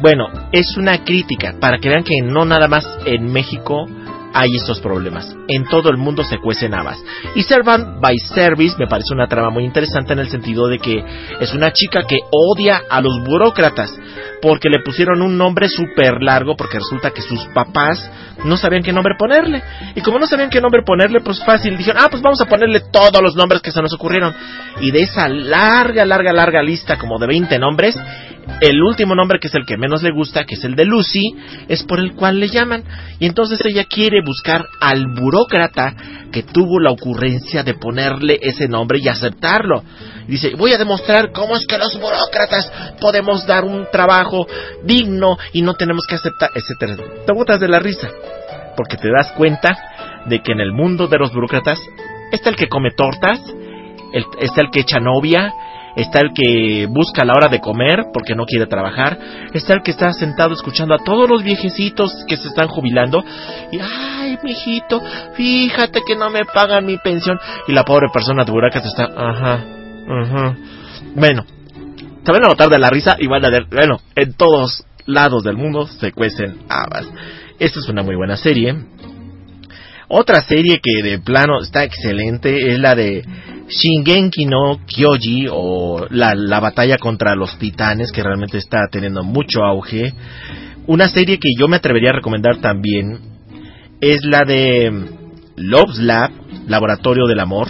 Bueno, es una crítica para que vean que no nada más en México hay estos problemas. En todo el mundo se cuecen habas. Y Servant by Service me parece una trama muy interesante en el sentido de que es una chica que odia a los burócratas porque le pusieron un nombre súper largo porque resulta que sus papás no sabían qué nombre ponerle. Y como no sabían qué nombre ponerle, pues fácil, dijeron, ah, pues vamos a ponerle todos los nombres que se nos ocurrieron. Y de esa larga, larga, larga lista, como de 20 nombres, el último nombre que es el que menos le gusta, que es el de Lucy, es por el cual le llaman. Y entonces ella quiere buscar al burócrata que tuvo la ocurrencia de ponerle ese nombre y aceptarlo. Y dice, voy a demostrar cómo es que los burócratas podemos dar un trabajo digno y no tenemos que aceptar, etcétera. Te botas de la risa, porque te das cuenta de que en el mundo de los burócratas está el que come tortas, el- está el que echa novia, está el que busca la hora de comer porque no quiere trabajar, está el que está sentado escuchando a todos los viejecitos que se están jubilando y ay, mijito, fíjate que no me pagan mi pensión y la pobre persona de burócrata está, ajá, ajá. Bueno, se van a notar de la risa y van a ver, bueno, en todos lados del mundo se cuecen habas. Esta es una muy buena serie. Otra serie que de plano está excelente es la de Shingenki no Kyoji o la, la batalla contra los titanes que realmente está teniendo mucho auge. Una serie que yo me atrevería a recomendar también es la de Love's Lab, Laboratorio del Amor.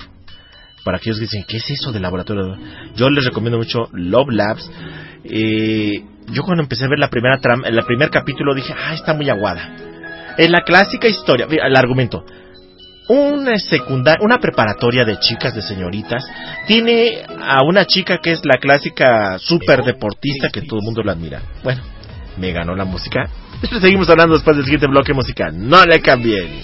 Para aquellos que dicen, ¿qué es eso de Laboratorio? Yo les recomiendo mucho Love Labs. Eh, yo cuando empecé a ver la primera trama, el primer capítulo dije, ah, está muy aguada. Es la clásica historia, el argumento. Una secundaria, una preparatoria de chicas, de señoritas, tiene a una chica que es la clásica super deportista que todo el mundo la admira. Bueno, me ganó la música. Seguimos hablando después del siguiente bloque musical. No le cambien.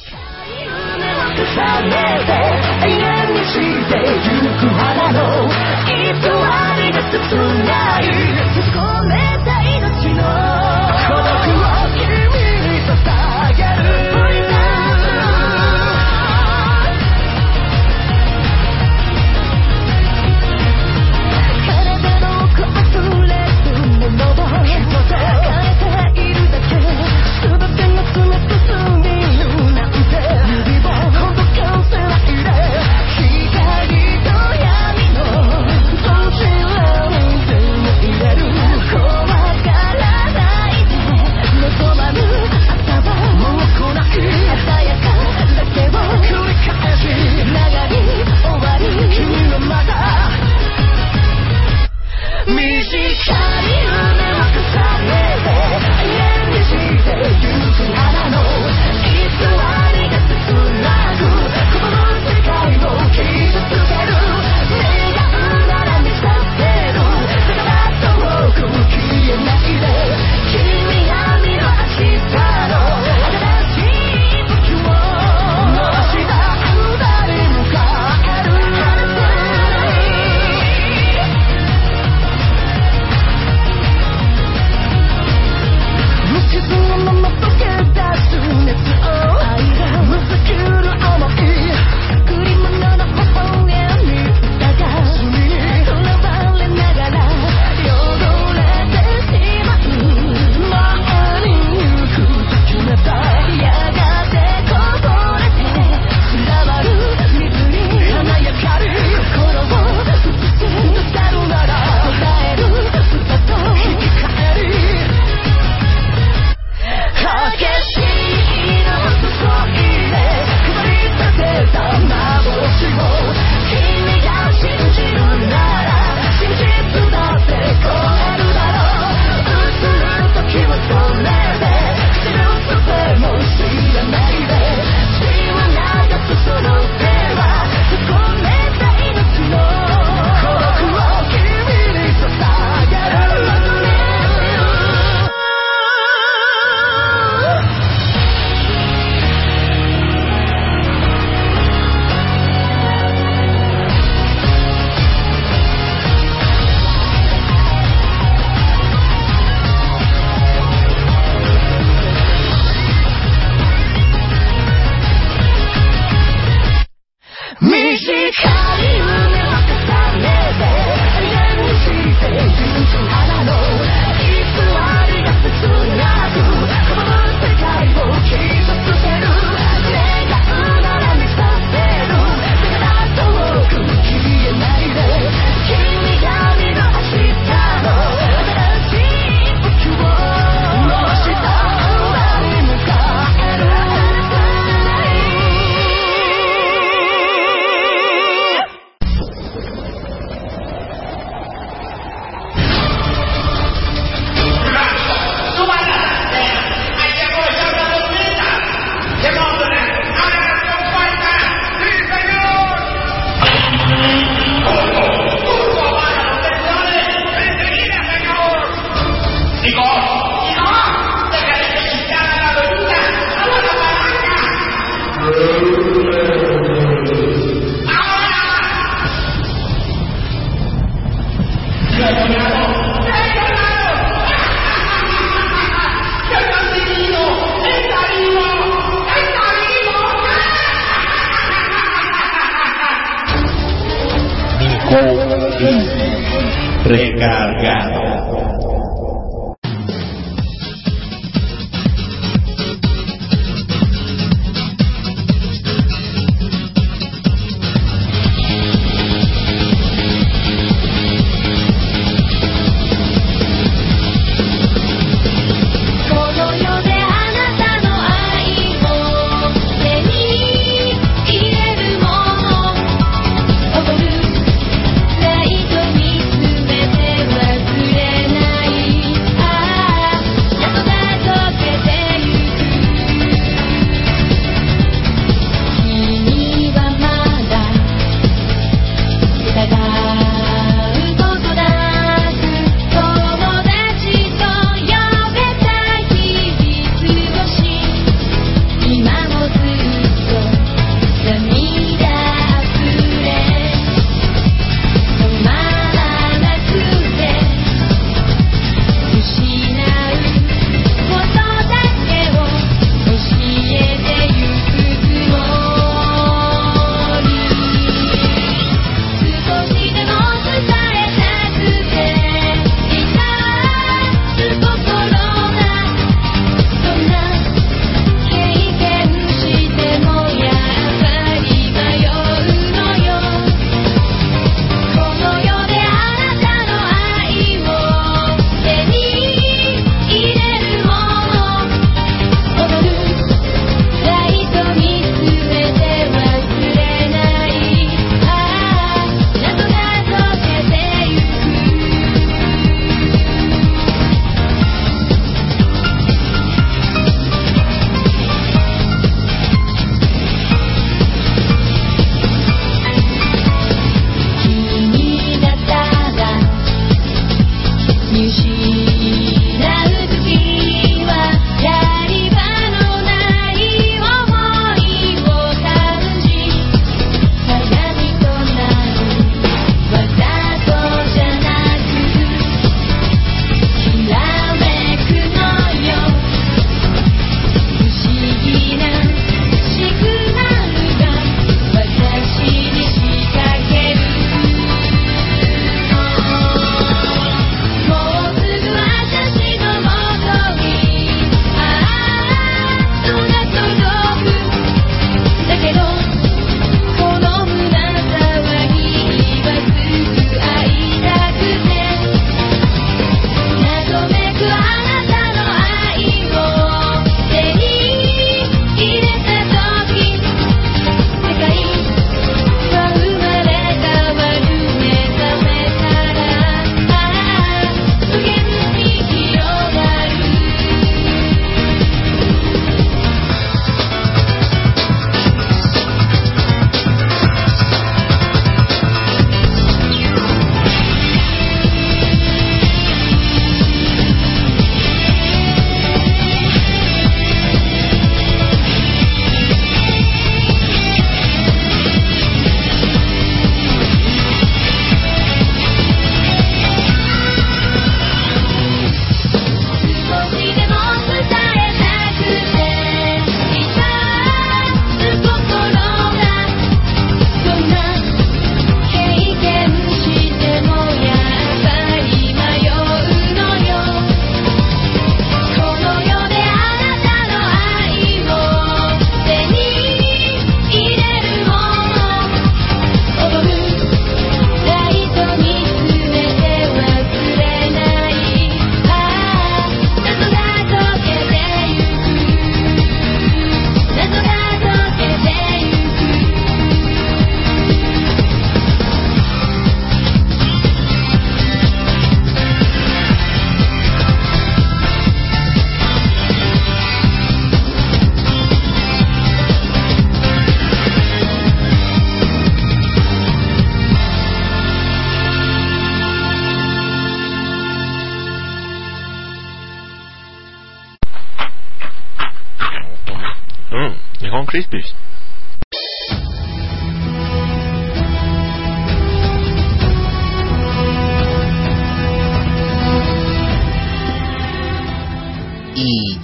Shine.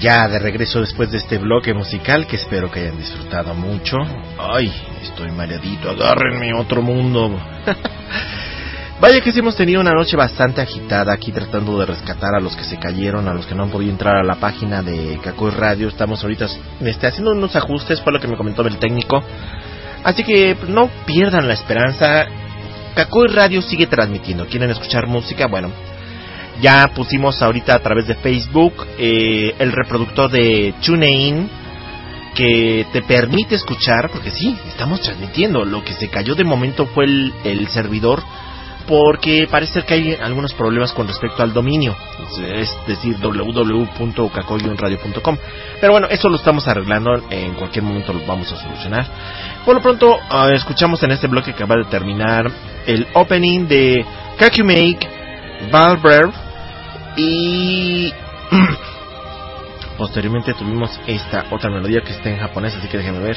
Ya de regreso después de este bloque musical que espero que hayan disfrutado mucho. Ay, estoy mareadito, agárrenme otro mundo. Vaya que sí hemos tenido una noche bastante agitada aquí tratando de rescatar a los que se cayeron, a los que no han podido entrar a la página de Kakoi Radio. Estamos ahorita este, haciendo unos ajustes, fue lo que me comentó el técnico. Así que pues, no pierdan la esperanza. Kakoi Radio sigue transmitiendo. ¿Quieren escuchar música? Bueno, ya pusimos ahorita a través de Facebook eh, el reproductor de TuneIn que te permite escuchar, porque sí, estamos transmitiendo. Lo que se cayó de momento fue el, el servidor porque parece que hay algunos problemas con respecto al dominio, es decir, www.cacoyonradio.com. Pero bueno, eso lo estamos arreglando, en cualquier momento lo vamos a solucionar. Por lo pronto, uh, escuchamos en este bloque que acaba de terminar el opening de Kakumake, Valverb y posteriormente tuvimos esta otra melodía que está en japonés, así que déjenme ver.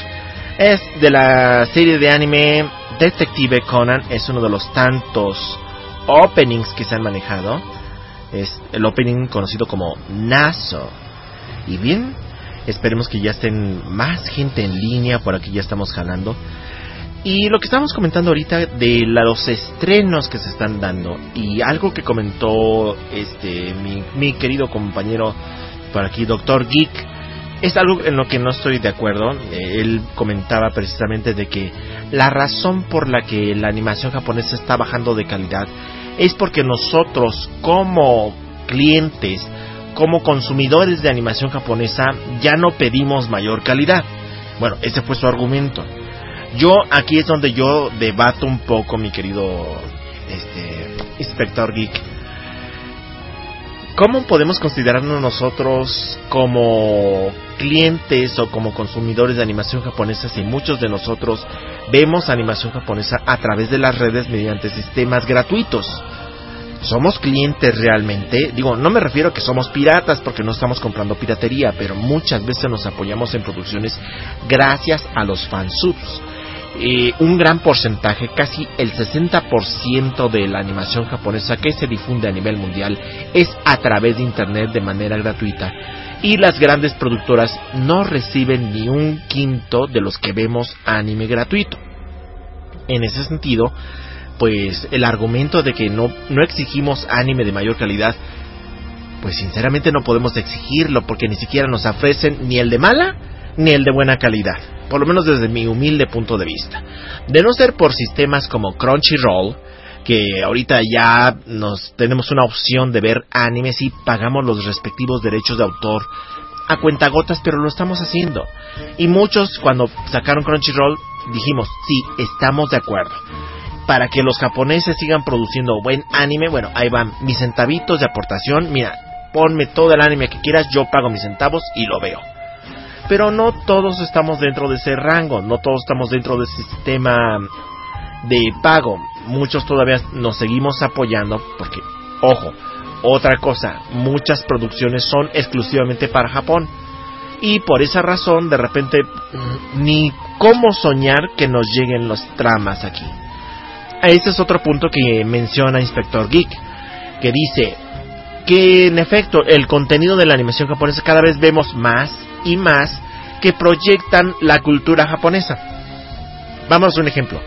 Es de la serie de anime Detective Conan, es uno de los tantos openings que se han manejado. Es el opening conocido como Naso. Y bien, esperemos que ya estén más gente en línea, por aquí ya estamos jalando. Y lo que estamos comentando ahorita de los estrenos que se están dando y algo que comentó este mi, mi querido compañero por aquí, Doctor Geek, es algo en lo que no estoy de acuerdo. Él comentaba precisamente de que la razón por la que la animación japonesa está bajando de calidad es porque nosotros como clientes, como consumidores de animación japonesa, ya no pedimos mayor calidad. Bueno, ese fue su argumento. Yo aquí es donde yo debato un poco, mi querido este inspector geek ¿Cómo podemos considerarnos nosotros como clientes o como consumidores de animación japonesa si muchos de nosotros vemos animación japonesa a través de las redes mediante sistemas gratuitos? ¿Somos clientes realmente? Digo, no me refiero a que somos piratas porque no estamos comprando piratería, pero muchas veces nos apoyamos en producciones gracias a los fansubs eh, un gran porcentaje, casi el 60% de la animación japonesa que se difunde a nivel mundial es a través de Internet de manera gratuita. Y las grandes productoras no reciben ni un quinto de los que vemos anime gratuito. En ese sentido, pues el argumento de que no, no exigimos anime de mayor calidad, pues sinceramente no podemos exigirlo porque ni siquiera nos ofrecen ni el de mala ni el de buena calidad, por lo menos desde mi humilde punto de vista. De no ser por sistemas como Crunchyroll, que ahorita ya nos tenemos una opción de ver animes y pagamos los respectivos derechos de autor a cuentagotas, pero lo estamos haciendo. Y muchos cuando sacaron Crunchyroll dijimos, sí, estamos de acuerdo. Para que los japoneses sigan produciendo buen anime, bueno, ahí van mis centavitos de aportación. Mira, ponme todo el anime que quieras, yo pago mis centavos y lo veo pero no todos estamos dentro de ese rango, no todos estamos dentro de ese sistema de pago. Muchos todavía nos seguimos apoyando porque, ojo, otra cosa, muchas producciones son exclusivamente para Japón. Y por esa razón, de repente, ni cómo soñar que nos lleguen los tramas aquí. Ese es otro punto que menciona Inspector Geek, que dice que en efecto el contenido de la animación japonesa cada vez vemos más y más que proyectan la cultura japonesa. Vamos a un ejemplo.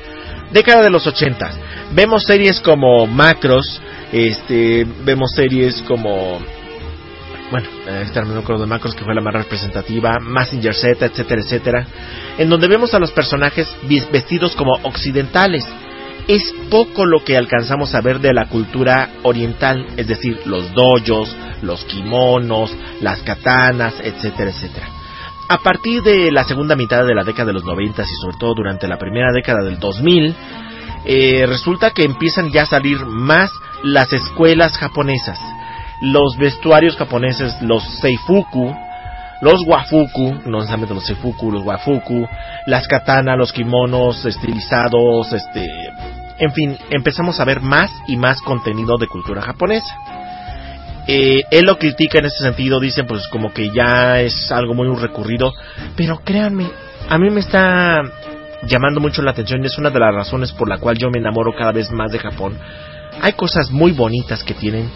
Década de los 80. Vemos series como Macros, este, vemos series como bueno, este no acuerdo de Macros que fue la más representativa, Massinger Z, etcétera, etcétera, en donde vemos a los personajes vestidos como occidentales. Es poco lo que alcanzamos a ver de la cultura oriental, es decir, los dojos, los kimonos, las katanas, etcétera, etcétera. A partir de la segunda mitad de la década de los 90 y sobre todo durante la primera década del 2000, eh, resulta que empiezan ya a salir más las escuelas japonesas, los vestuarios japoneses, los seifuku, los wafuku, no necesariamente los seifuku, los wafuku, las katana, los kimonos estilizados, este, en fin, empezamos a ver más y más contenido de cultura japonesa. Eh, él lo critica en ese sentido, dice pues como que ya es algo muy recurrido, pero créanme, a mí me está llamando mucho la atención y es una de las razones por la cual yo me enamoro cada vez más de Japón. Hay cosas muy bonitas que tienen,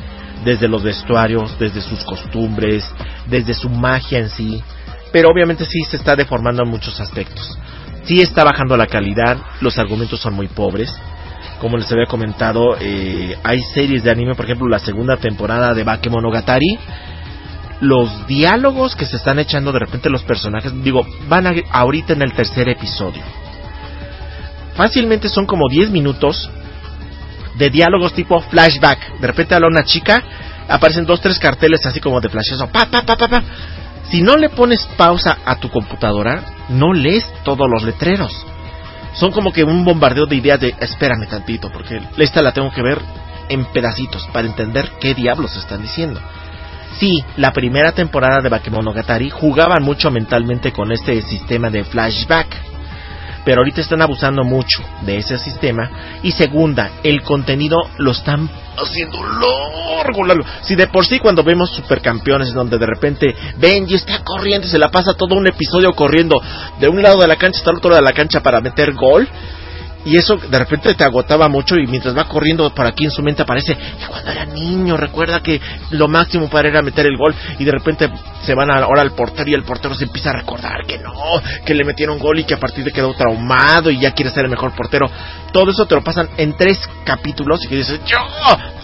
desde los vestuarios, desde sus costumbres, desde su magia en sí, pero obviamente sí se está deformando en muchos aspectos. Sí está bajando la calidad, los argumentos son muy pobres, como les había comentado, eh, hay series de anime, por ejemplo, la segunda temporada de Bakemonogatari. Los diálogos que se están echando de repente los personajes, digo, van a, ahorita en el tercer episodio. Fácilmente son como 10 minutos de diálogos tipo flashback. De repente habla una chica, aparecen dos, tres carteles así como de flashazo. Pa, pa, pa, pa, pa. Si no le pones pausa a tu computadora, no lees todos los letreros. Son como que un bombardeo de ideas de espérame tantito, porque esta la tengo que ver en pedacitos para entender qué diablos están diciendo. Sí, la primera temporada de Bakemonogatari jugaban mucho mentalmente con este sistema de flashback pero ahorita están abusando mucho de ese sistema. Y segunda, el contenido lo están haciendo largo, largo. Si de por sí cuando vemos supercampeones donde de repente Benji está corriendo se la pasa todo un episodio corriendo de un lado de la cancha hasta el otro lado de la cancha para meter gol, y eso de repente te agotaba mucho y mientras va corriendo por aquí en su mente aparece cuando era niño recuerda que lo máximo para era meter el gol y de repente se van ahora al portero y el portero se empieza a recordar que no, que le metieron gol y que a partir de quedó traumado y ya quiere ser el mejor portero. Todo eso te lo pasan en tres capítulos y que dices, ¡yo!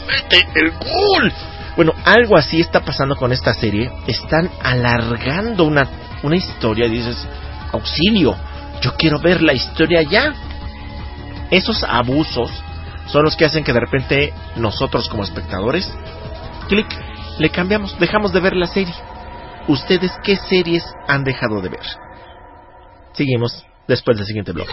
¡Mete el gol! Bueno, algo así está pasando con esta serie. Están alargando una, una historia y dices, auxilio, yo quiero ver la historia ya esos abusos son los que hacen que de repente nosotros como espectadores, clic, le cambiamos, dejamos de ver la serie. ¿Ustedes qué series han dejado de ver? Seguimos después del siguiente bloque.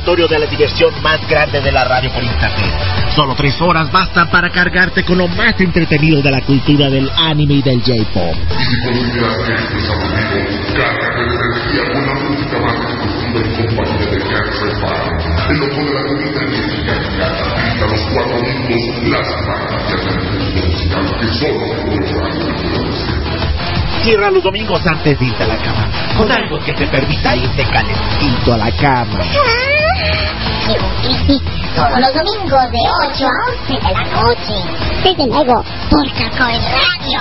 Laboratorio de la diversión más grande de la radio por internet. Solo tres horas bastan para cargarte con lo más entretenido de la cultura del anime y del J-pop. Cierra los domingos antes de irte a la cama. Con algo que te permita irte calentito a la cama. Cristi, todos los domingos de 8 a 11 de la noche. Desde luego, por Cacoy Radio,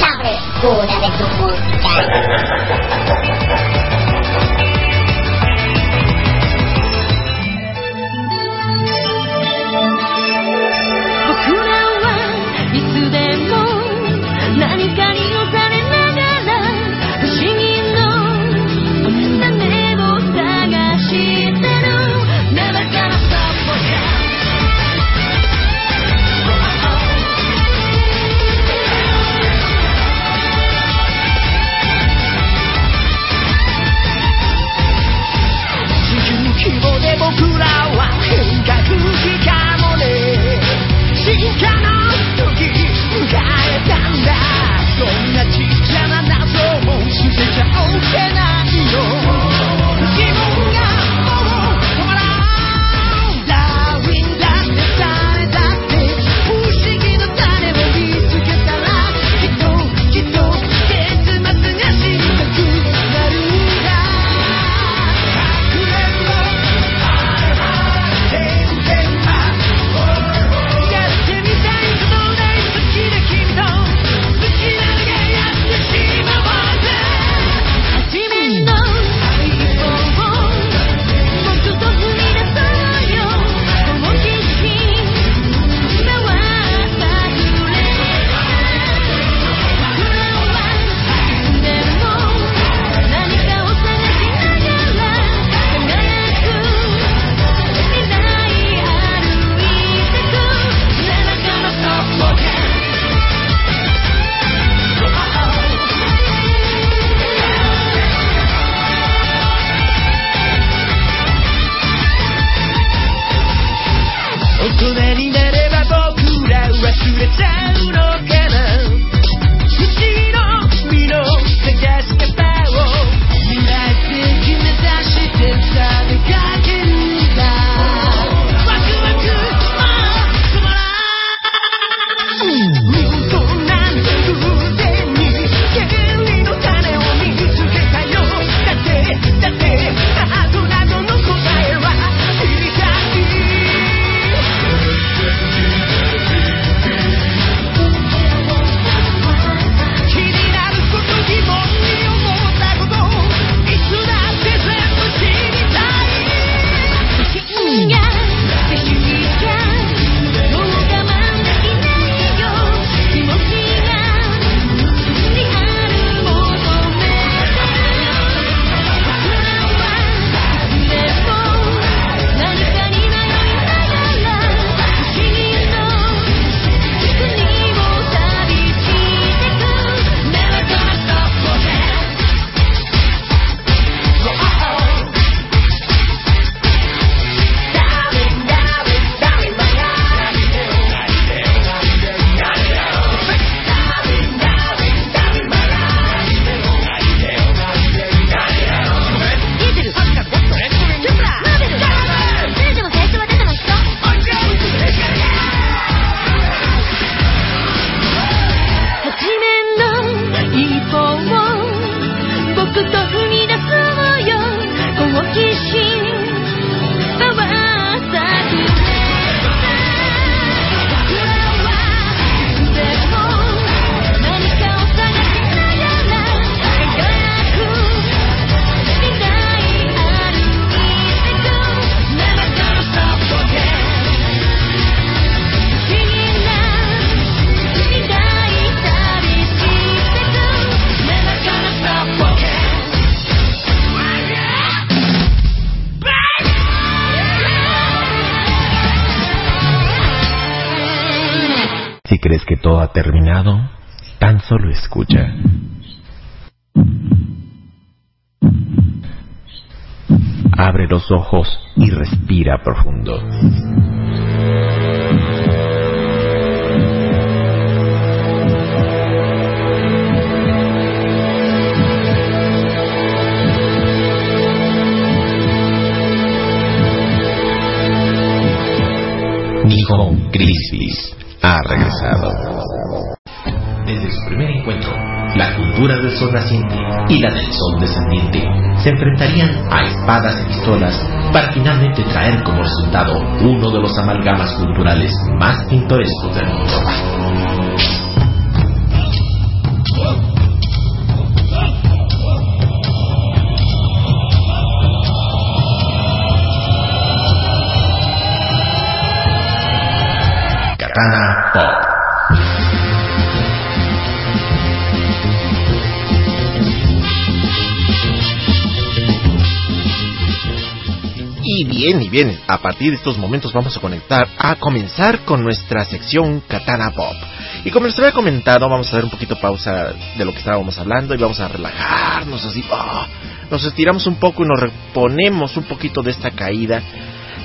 la frescura de tu música. Ojos y respira profundo. Sol naciente y la del sol descendiente se enfrentarían a espadas y pistolas para finalmente traer como resultado uno de los amalgamas culturales más pintorescos del mundo. Katana Pop. Bien, y bien, a partir de estos momentos vamos a conectar, a comenzar con nuestra sección Katana Pop. Y como les había comentado, vamos a dar un poquito pausa de lo que estábamos hablando y vamos a relajarnos así. ah, nos estiramos un poco y nos reponemos un poquito de esta caída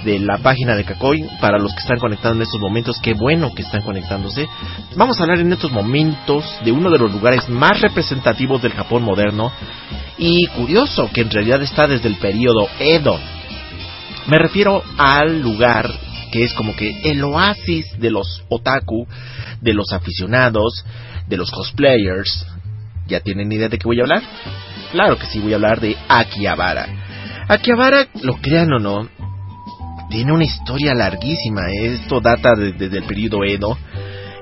de la página de Kakoi para los que están conectando en estos momentos. Qué bueno que están conectándose. Vamos a hablar en estos momentos de uno de los lugares más representativos del Japón moderno y curioso que en realidad está desde el periodo Edo. Me refiero al lugar que es como que el oasis de los otaku, de los aficionados, de los cosplayers. ¿Ya tienen idea de qué voy a hablar? Claro que sí, voy a hablar de Akihabara. Akihabara, lo crean o no, tiene una historia larguísima. Esto data de- desde el periodo Edo.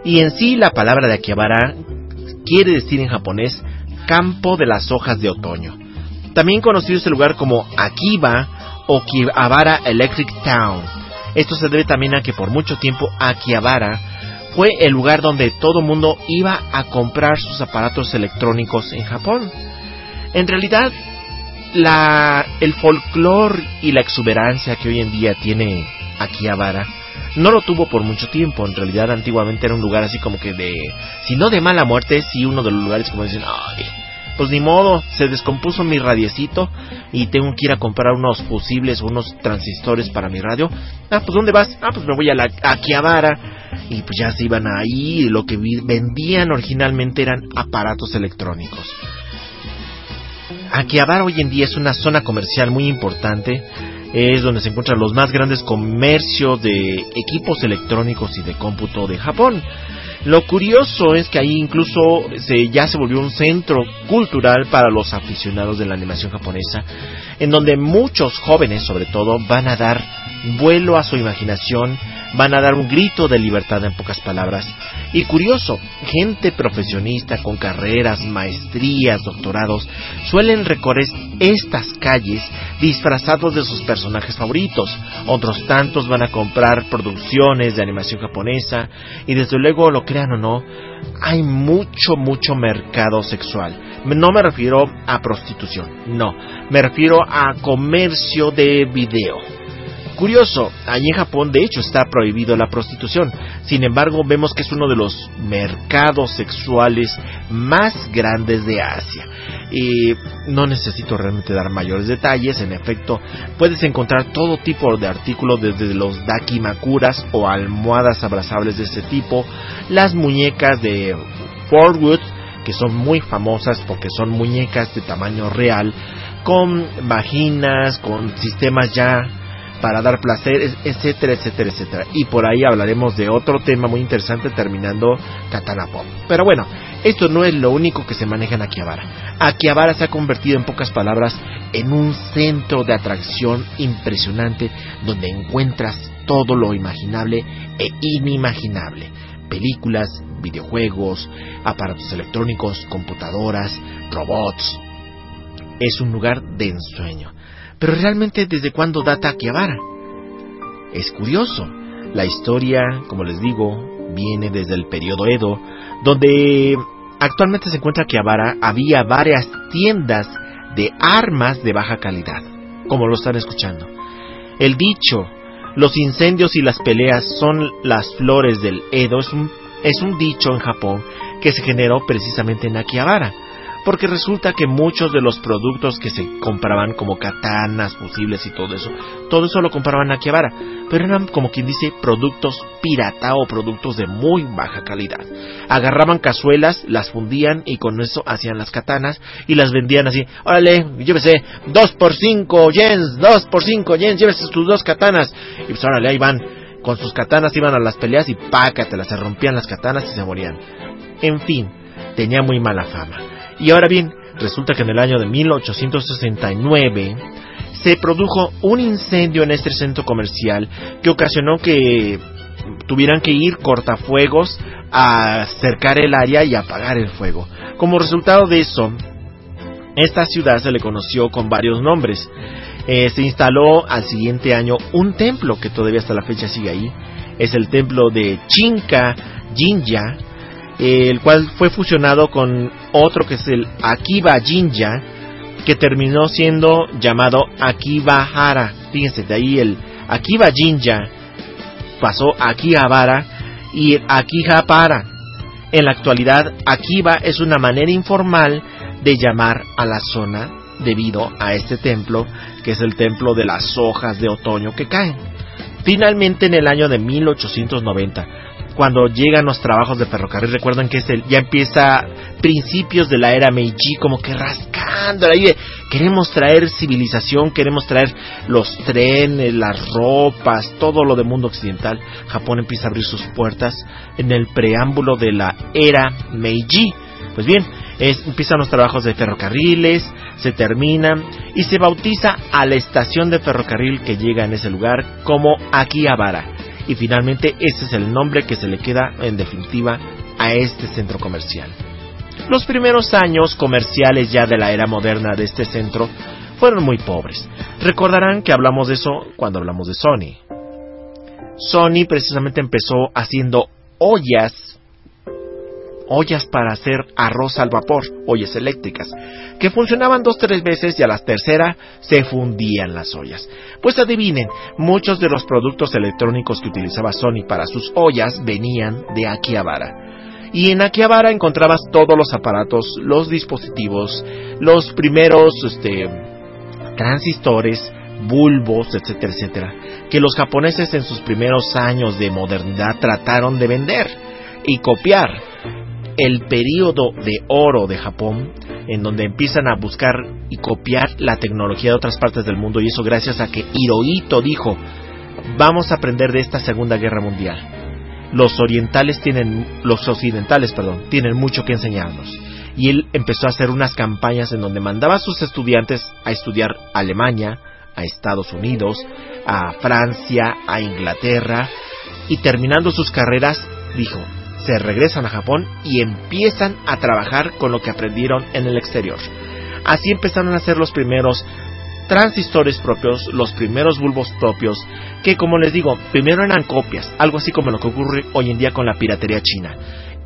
Y en sí la palabra de Akihabara quiere decir en japonés campo de las hojas de otoño. También conocido este lugar como Akiba Akihabara Electric Town. Esto se debe también a que por mucho tiempo Akihabara fue el lugar donde todo mundo iba a comprar sus aparatos electrónicos en Japón. En realidad, el folclore y la exuberancia que hoy en día tiene Akihabara no lo tuvo por mucho tiempo. En realidad, antiguamente era un lugar así como que de, si no de mala muerte, sí uno de los lugares como dicen, ay, pues ni modo, se descompuso mi radiecito y tengo que ir a comprar unos fusibles unos transistores para mi radio. Ah, pues ¿dónde vas? Ah, pues me voy a la a. Y pues ya se iban ahí, y lo que vendían originalmente eran aparatos electrónicos. Akihabara hoy en día es una zona comercial muy importante. Es donde se encuentran los más grandes comercios de equipos electrónicos y de cómputo de Japón. Lo curioso es que ahí incluso se, ya se volvió un centro cultural para los aficionados de la animación japonesa, en donde muchos jóvenes, sobre todo, van a dar vuelo a su imaginación, van a dar un grito de libertad en pocas palabras. Y curioso, gente profesionista con carreras, maestrías, doctorados, suelen recorrer estas calles disfrazados de sus personajes favoritos. Otros tantos van a comprar producciones de animación japonesa y desde luego, lo crean o no, hay mucho, mucho mercado sexual. No me refiero a prostitución, no, me refiero a comercio de video. Curioso, allí en Japón de hecho está prohibido la prostitución. Sin embargo, vemos que es uno de los mercados sexuales más grandes de Asia. Y no necesito realmente dar mayores detalles, en efecto, puedes encontrar todo tipo de artículos desde los dakimakuras o almohadas abrazables de este tipo, las muñecas de Fort Wood, que son muy famosas porque son muñecas de tamaño real, con vaginas, con sistemas ya para dar placer, etcétera, etcétera, etcétera. Y por ahí hablaremos de otro tema muy interesante terminando Katana Pop. Pero bueno, esto no es lo único que se maneja en Akihabara. Akihabara se ha convertido en pocas palabras en un centro de atracción impresionante donde encuentras todo lo imaginable e inimaginable. Películas, videojuegos, aparatos electrónicos, computadoras, robots. Es un lugar de ensueño. Pero realmente, ¿desde cuándo data Akihabara? Es curioso. La historia, como les digo, viene desde el periodo Edo, donde actualmente se encuentra Akihabara, había varias tiendas de armas de baja calidad, como lo están escuchando. El dicho, los incendios y las peleas son las flores del Edo, es un es un dicho en Japón que se generó precisamente en Akihabara, porque resulta que muchos de los productos que se compraban como katanas, fusibles y todo eso, todo eso lo compraban en Akihabara, pero eran como quien dice productos pirata o productos de muy baja calidad. Agarraban cazuelas, las fundían y con eso hacían las katanas y las vendían así, órale, llévese, dos por cinco yens, dos por cinco yens, llévese tus dos katanas. Y pues órale, ahí van, con sus katanas iban a las peleas y pácatelas, se rompían las katanas y se morían. En fin, tenía muy mala fama. Y ahora bien, resulta que en el año de 1869 se produjo un incendio en este centro comercial que ocasionó que tuvieran que ir cortafuegos a cercar el área y apagar el fuego. Como resultado de eso, esta ciudad se le conoció con varios nombres. Eh, se instaló al siguiente año un templo que todavía hasta la fecha sigue ahí. Es el templo de Chinka Jinja, el cual fue fusionado con otro que es el Akiba Jinja, que terminó siendo llamado Akibahara. Fíjense, de ahí el Akiba Jinja pasó a Akihabara y Akihabara. En la actualidad, Akiba es una manera informal de llamar a la zona debido a este templo, que es el templo de las hojas de otoño que caen. Finalmente, en el año de 1890, cuando llegan los trabajos de ferrocarril, recuerdan que es el, ya empieza principios de la era Meiji, como que rascando ahí de, queremos traer civilización, queremos traer los trenes, las ropas, todo lo del mundo occidental. Japón empieza a abrir sus puertas en el preámbulo de la era Meiji. Pues bien, empiezan los trabajos de ferrocarriles, se terminan y se bautiza a la estación de ferrocarril que llega en ese lugar como Akihabara. Y finalmente ese es el nombre que se le queda en definitiva a este centro comercial. Los primeros años comerciales ya de la era moderna de este centro fueron muy pobres. Recordarán que hablamos de eso cuando hablamos de Sony. Sony precisamente empezó haciendo ollas ollas para hacer arroz al vapor, ollas eléctricas, que funcionaban dos tres veces y a la tercera se fundían las ollas. Pues adivinen, muchos de los productos electrónicos que utilizaba Sony para sus ollas venían de Akihabara. Y en Akihabara encontrabas todos los aparatos, los dispositivos, los primeros este, transistores, bulbos, etcétera, etcétera, que los japoneses en sus primeros años de modernidad trataron de vender y copiar el periodo de oro de Japón, en donde empiezan a buscar y copiar la tecnología de otras partes del mundo, y eso gracias a que Hirohito dijo, vamos a aprender de esta Segunda Guerra Mundial. Los orientales tienen, los occidentales, perdón, tienen mucho que enseñarnos. Y él empezó a hacer unas campañas en donde mandaba a sus estudiantes a estudiar Alemania, a Estados Unidos, a Francia, a Inglaterra, y terminando sus carreras, dijo, se regresan a Japón y empiezan a trabajar con lo que aprendieron en el exterior. Así empezaron a hacer los primeros transistores propios, los primeros bulbos propios, que como les digo, primero eran copias, algo así como lo que ocurre hoy en día con la piratería china.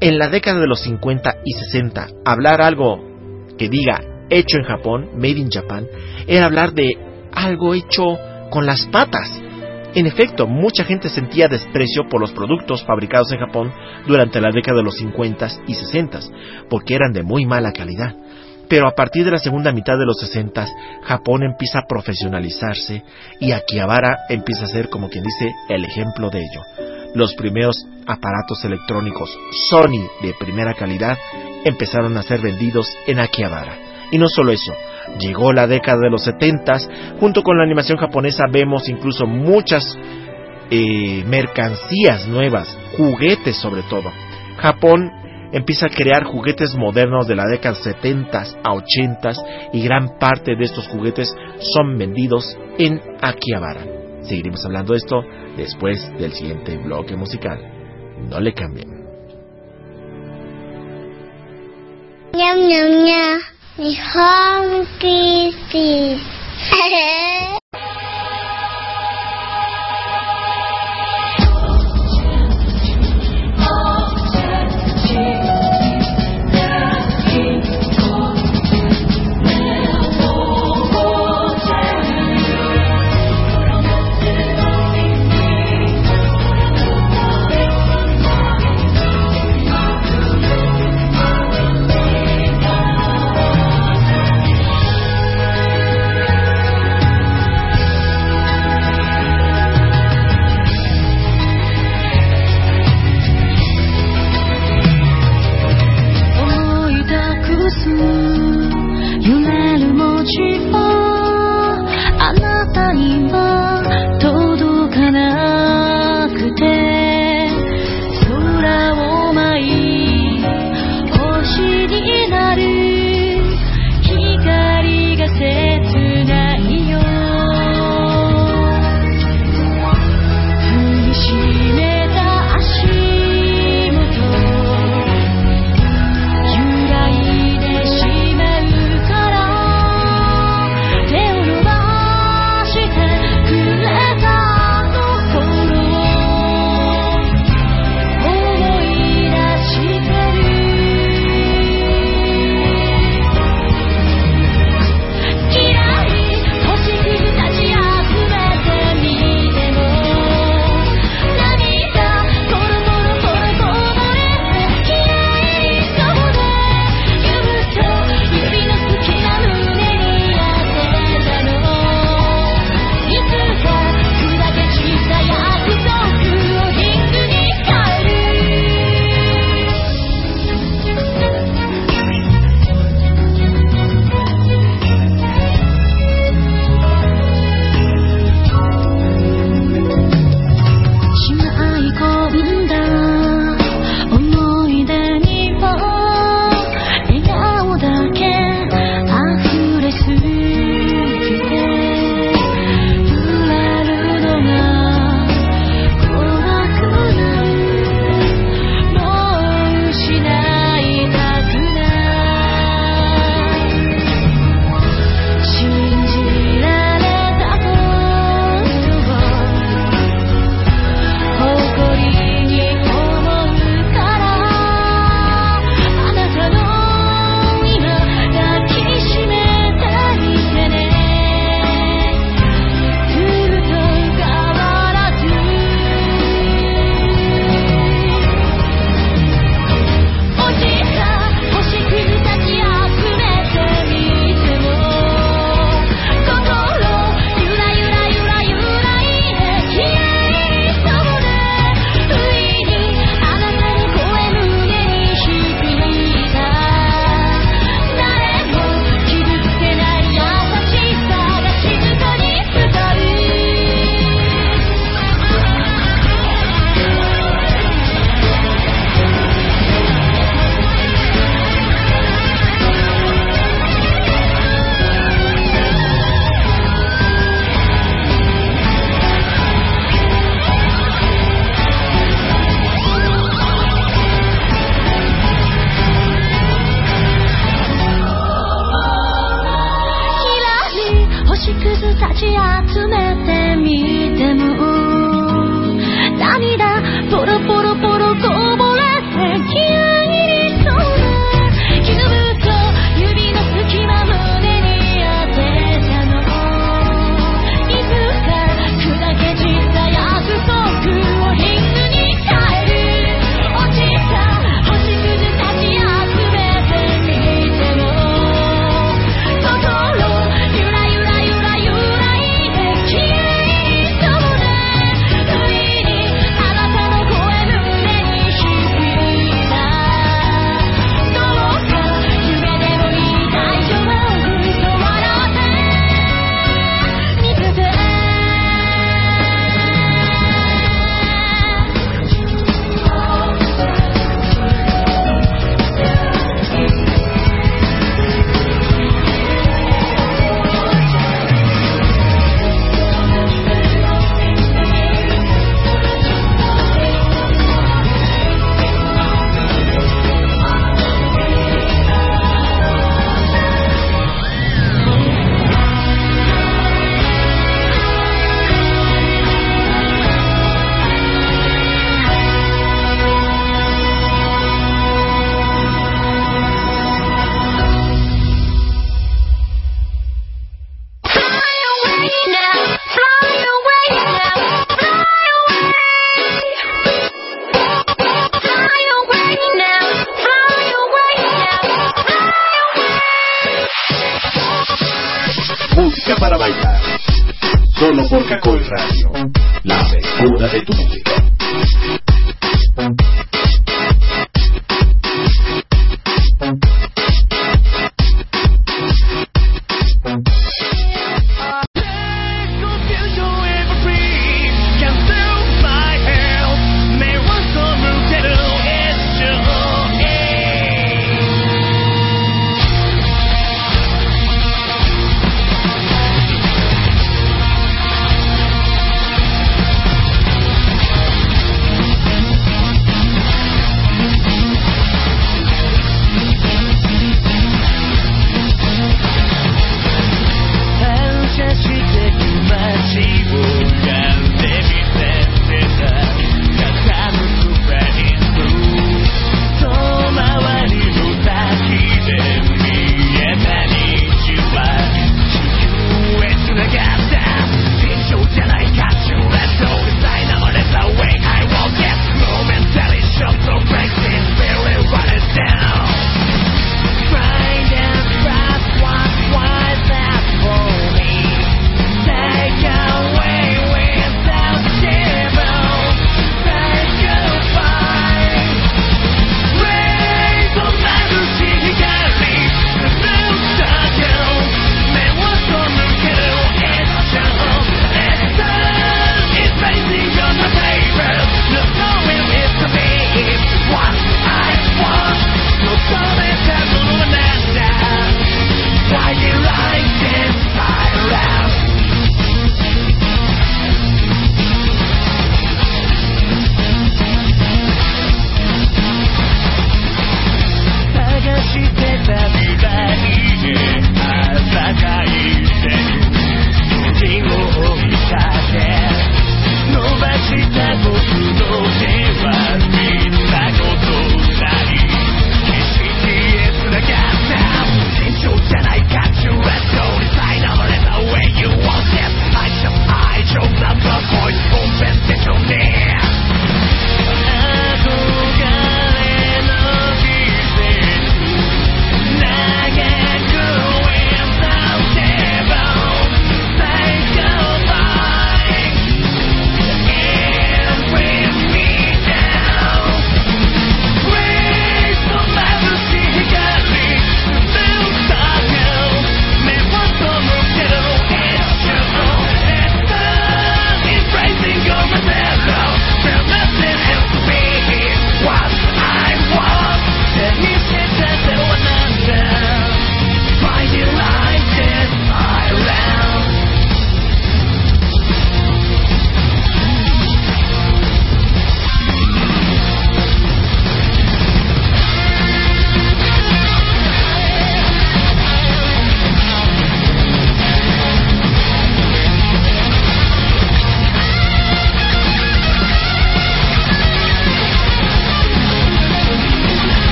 En la década de los 50 y 60, hablar algo que diga hecho en Japón, made in Japan, era hablar de algo hecho con las patas. En efecto, mucha gente sentía desprecio por los productos fabricados en Japón durante la década de los 50 y 60, porque eran de muy mala calidad. Pero a partir de la segunda mitad de los 60, Japón empieza a profesionalizarse y Akihabara empieza a ser, como quien dice, el ejemplo de ello. Los primeros aparatos electrónicos Sony de primera calidad empezaron a ser vendidos en Akihabara. Y no solo eso, llegó la década de los 70, junto con la animación japonesa vemos incluso muchas eh, mercancías nuevas, juguetes sobre todo. Japón empieza a crear juguetes modernos de la década 70 a 80 y gran parte de estos juguetes son vendidos en Akihabara. Seguiremos hablando de esto después del siguiente bloque musical. No le cambien. Nham nham 日本 PC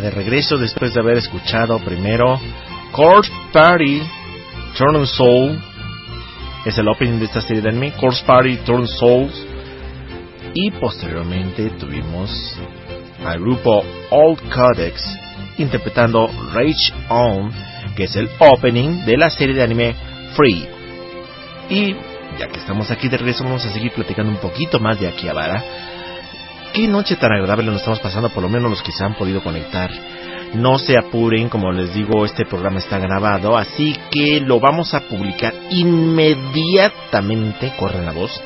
De regreso después de haber escuchado primero Corpse Party Turn Soul es el opening de esta serie de anime Corpse Party Turn Souls y posteriormente tuvimos al grupo Old Codex interpretando Rage On que es el opening de la serie de anime Free. Y ya que estamos aquí de regreso vamos a seguir platicando un poquito más de Akihabara qué noche tan agradable nos estamos pasando, por lo menos los que se han podido conectar. No se apuren, como les digo, este programa está grabado, así que lo vamos a publicar inmediatamente, corre la voz.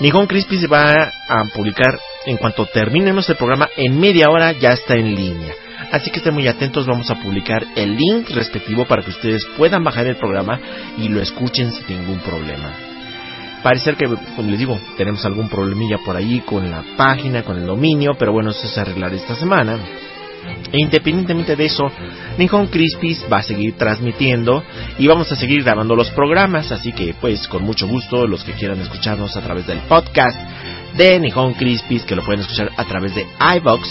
Nihon Crispy se va a publicar en cuanto terminemos el programa, en media hora ya está en línea. Así que estén muy atentos, vamos a publicar el link respectivo para que ustedes puedan bajar el programa y lo escuchen sin ningún problema. Parece que, como les digo, tenemos algún problemilla por ahí con la página, con el dominio, pero bueno, eso se arreglará esta semana. E independientemente de eso, Nihon Crispis va a seguir transmitiendo y vamos a seguir grabando los programas, así que pues con mucho gusto los que quieran escucharnos a través del podcast de Nihon Crispis, que lo pueden escuchar a través de iBox,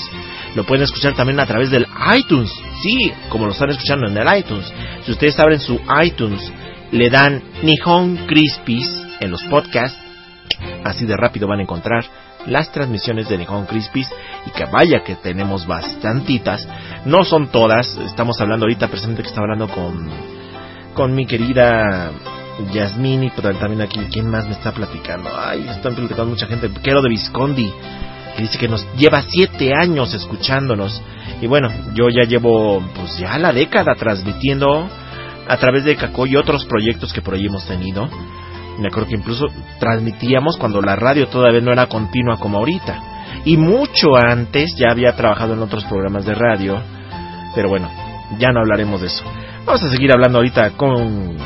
lo pueden escuchar también a través del iTunes, sí, como lo están escuchando en el iTunes. Si ustedes abren su iTunes, le dan Nihon Crispis en los podcasts, así de rápido van a encontrar las transmisiones de Nihon Crispis. Y que vaya que tenemos bastantitas, no son todas, estamos hablando ahorita presente que está hablando con con mi querida Yasmini, pero también aquí quién más me está platicando, ay, están platicando mucha gente, Quero de Viscondi que dice que nos lleva siete años escuchándonos. Y bueno, yo ya llevo pues ya la década transmitiendo a través de Caco y otros proyectos que por ahí hemos tenido me acuerdo que incluso transmitíamos cuando la radio todavía no era continua como ahorita. Y mucho antes ya había trabajado en otros programas de radio. Pero bueno, ya no hablaremos de eso. Vamos a seguir hablando ahorita con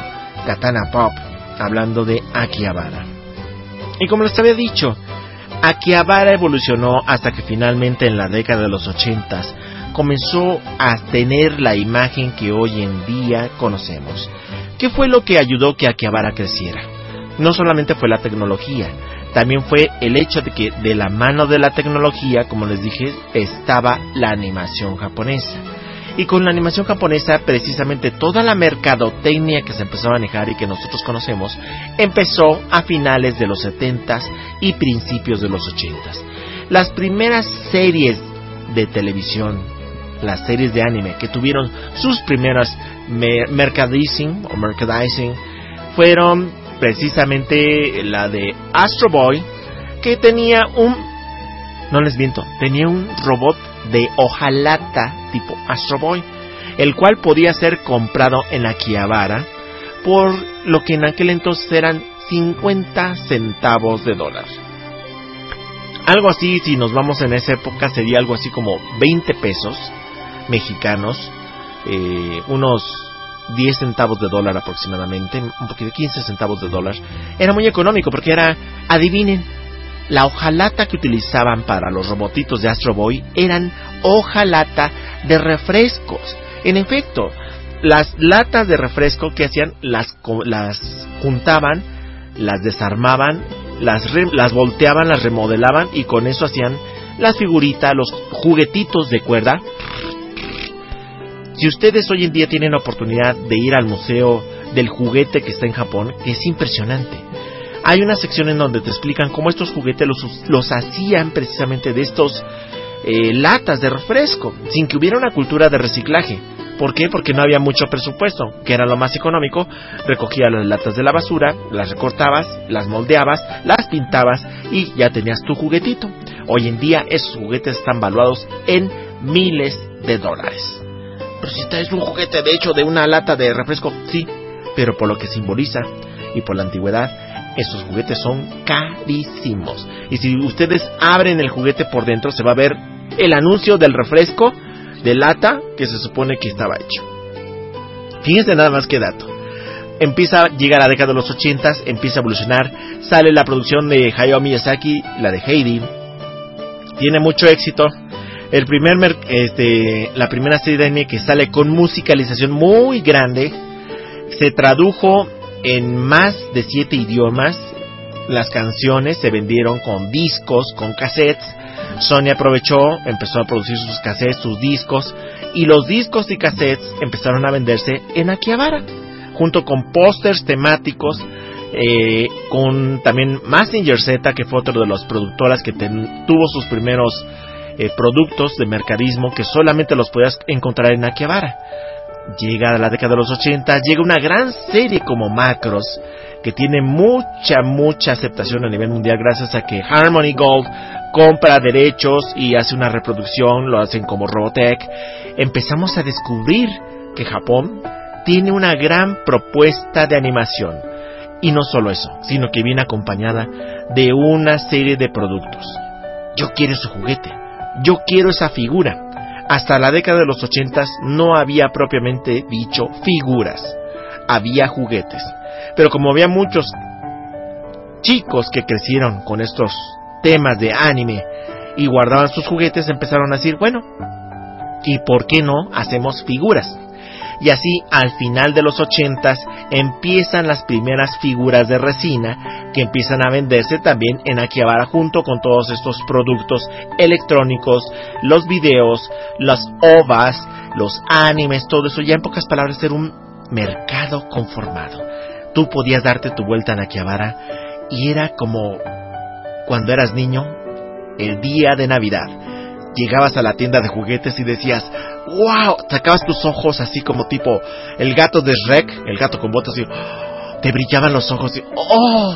Katana Pop, hablando de Akihabara. Y como les había dicho, Akihabara evolucionó hasta que finalmente en la década de los ochentas comenzó a tener la imagen que hoy en día conocemos. ¿Qué fue lo que ayudó que Akihabara creciera? No solamente fue la tecnología, también fue el hecho de que de la mano de la tecnología, como les dije, estaba la animación japonesa. Y con la animación japonesa, precisamente toda la mercadotecnia que se empezó a manejar y que nosotros conocemos, empezó a finales de los 70s y principios de los 80s. Las primeras series de televisión, las series de anime que tuvieron sus primeras mercadising o merchandising, fueron precisamente la de Astro Boy, que tenía un, no les miento, tenía un robot de hojalata tipo Astro Boy, el cual podía ser comprado en Akihabara por lo que en aquel entonces eran 50 centavos de dólar. Algo así, si nos vamos en esa época, sería algo así como 20 pesos mexicanos, eh, unos 10 centavos de dólar aproximadamente, un poquito 15 centavos de dólar. Era muy económico porque era, adivinen, la hojalata que utilizaban para los robotitos de Astro Boy eran hojalata de refrescos. En efecto, las latas de refresco que hacían las, las juntaban, las desarmaban, las, las volteaban, las remodelaban y con eso hacían las figuritas, los juguetitos de cuerda si ustedes hoy en día tienen la oportunidad de ir al museo del juguete que está en Japón, es impresionante. Hay una sección en donde te explican cómo estos juguetes los, hacían precisamente de estos eh, latas de refresco, sin que hubiera una cultura de reciclaje. ¿Por qué? Porque no había mucho presupuesto, que era lo más económico. Recogías las latas de la basura, las recortabas, las moldeabas, las pintabas y ya tenías tu juguetito. Hoy en día esos juguetes están valuados en miles de dólares. Pero si es un juguete de hecho de una lata de refresco, sí, pero por lo que simboliza y por la antigüedad, esos juguetes son carísimos. Y si ustedes abren el juguete por dentro, se va a ver el anuncio del refresco de lata que se supone que estaba hecho. Fíjense nada más que dato. Empieza, llega la década de los 80, empieza a evolucionar, sale la producción de Hayao Miyazaki, la de Heidi, tiene mucho éxito. El primer, mer- este, la primera serie de que sale con musicalización muy grande, se tradujo en más de siete idiomas. Las canciones se vendieron con discos, con cassettes. Sony aprovechó, empezó a producir sus cassettes, sus discos, y los discos y cassettes empezaron a venderse en Akihabara, junto con pósters temáticos, eh, con también Massinger Z, que fue otro de las productoras que tuvo sus primeros eh, productos de mercadismo que solamente los podías encontrar en Akihabara. Llega la década de los 80, llega una gran serie como Macros, que tiene mucha, mucha aceptación a nivel mundial gracias a que Harmony Gold compra derechos y hace una reproducción, lo hacen como Robotech. Empezamos a descubrir que Japón tiene una gran propuesta de animación. Y no solo eso, sino que viene acompañada de una serie de productos. Yo quiero ese juguete, yo quiero esa figura. Hasta la década de los ochentas no había propiamente dicho figuras, había juguetes. Pero como había muchos chicos que crecieron con estos temas de anime y guardaban sus juguetes, empezaron a decir, bueno, ¿y por qué no hacemos figuras? Y así, al final de los ochentas, empiezan las primeras figuras de resina que empiezan a venderse también en Akihabara junto con todos estos productos electrónicos, los videos, las ovas, los animes, todo eso. Ya en pocas palabras era un mercado conformado. Tú podías darte tu vuelta en Akihabara y era como cuando eras niño, el día de Navidad. Llegabas a la tienda de juguetes y decías, wow, sacabas tus ojos así como tipo el gato de Shrek, el gato con botas y te brillaban los ojos y oh,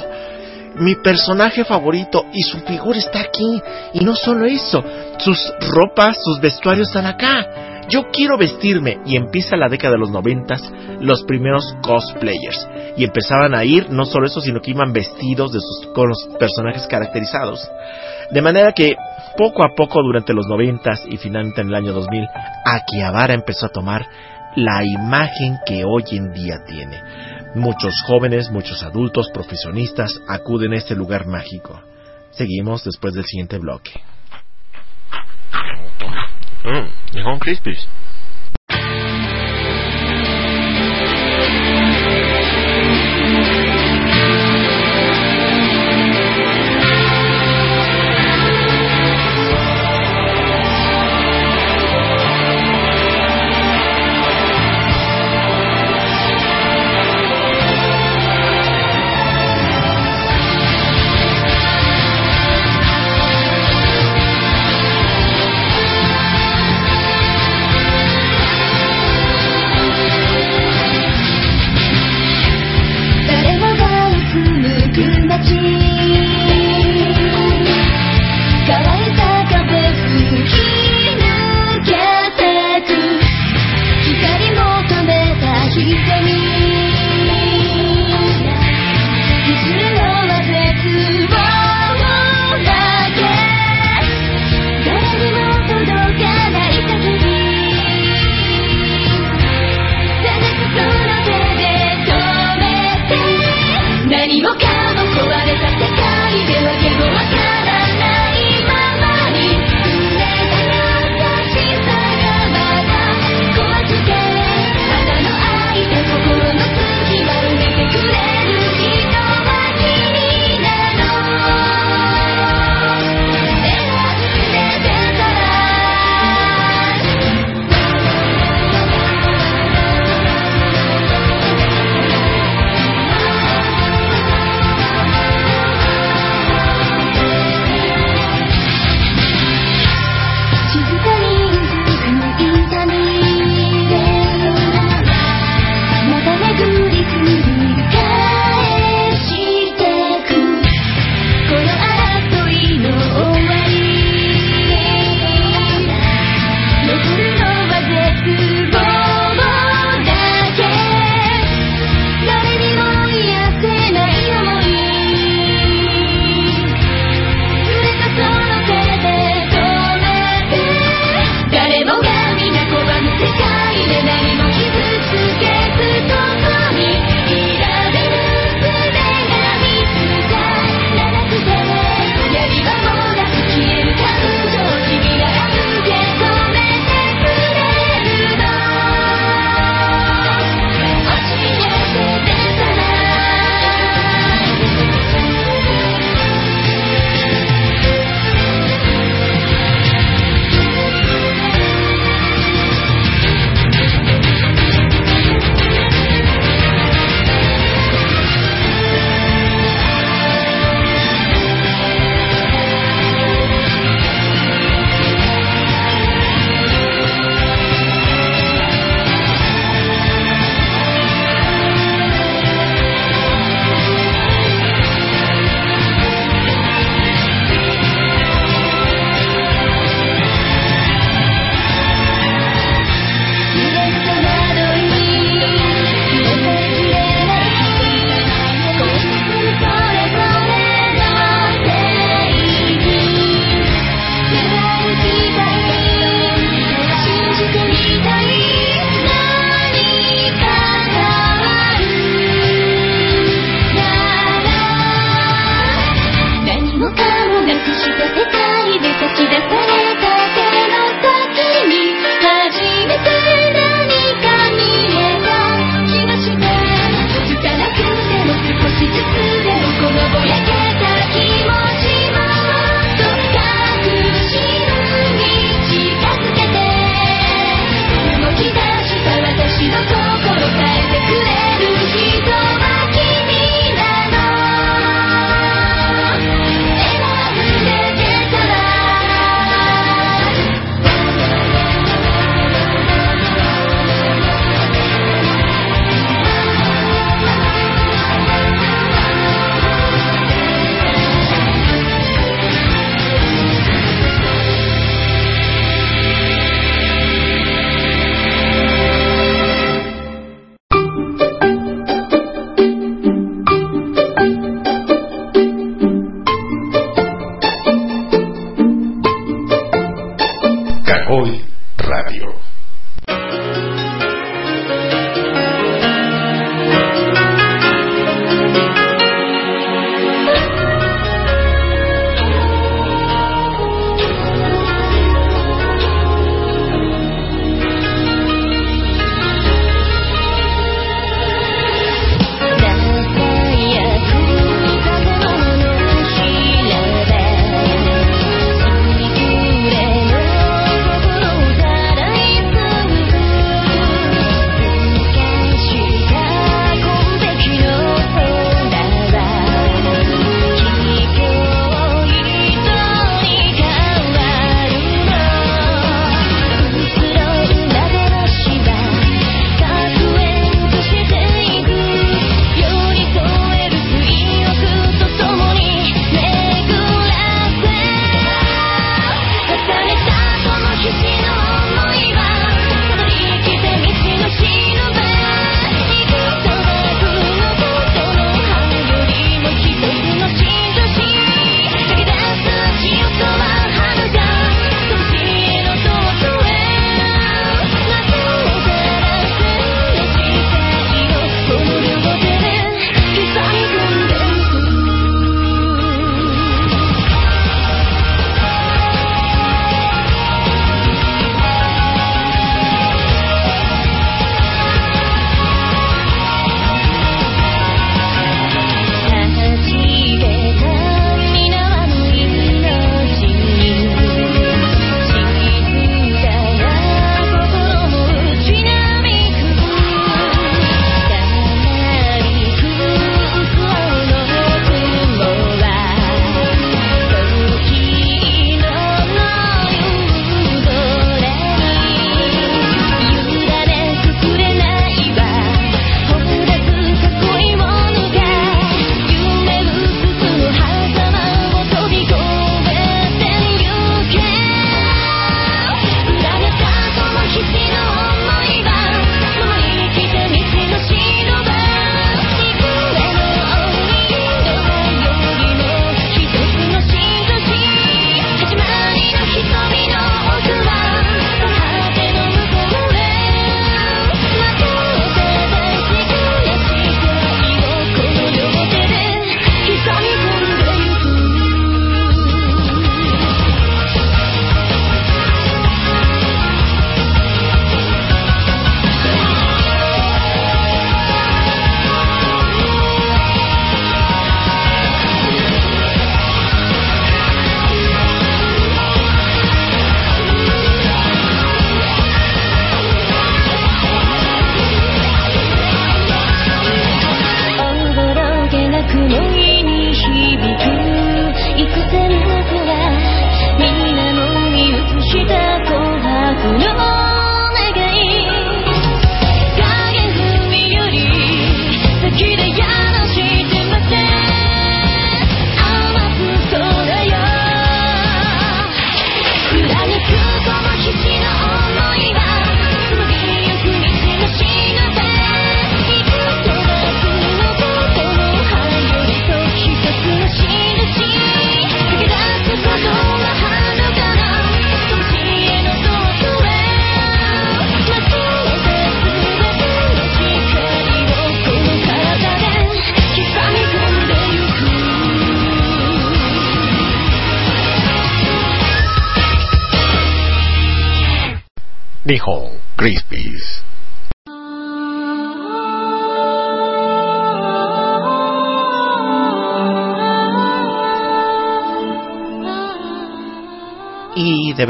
mi personaje favorito y su figura está aquí y no solo eso, sus ropas, sus vestuarios están acá. Yo quiero vestirme y empieza la década de los noventas los primeros cosplayers y empezaban a ir no solo eso sino que iban vestidos de sus personajes caracterizados. De manera que poco a poco durante los noventas y finalmente en el año 2000, Akihabara empezó a tomar la imagen que hoy en día tiene. Muchos jóvenes, muchos adultos, profesionistas acuden a este lugar mágico. Seguimos después del siguiente bloque. Mm, Nihon Crispies.「Radio.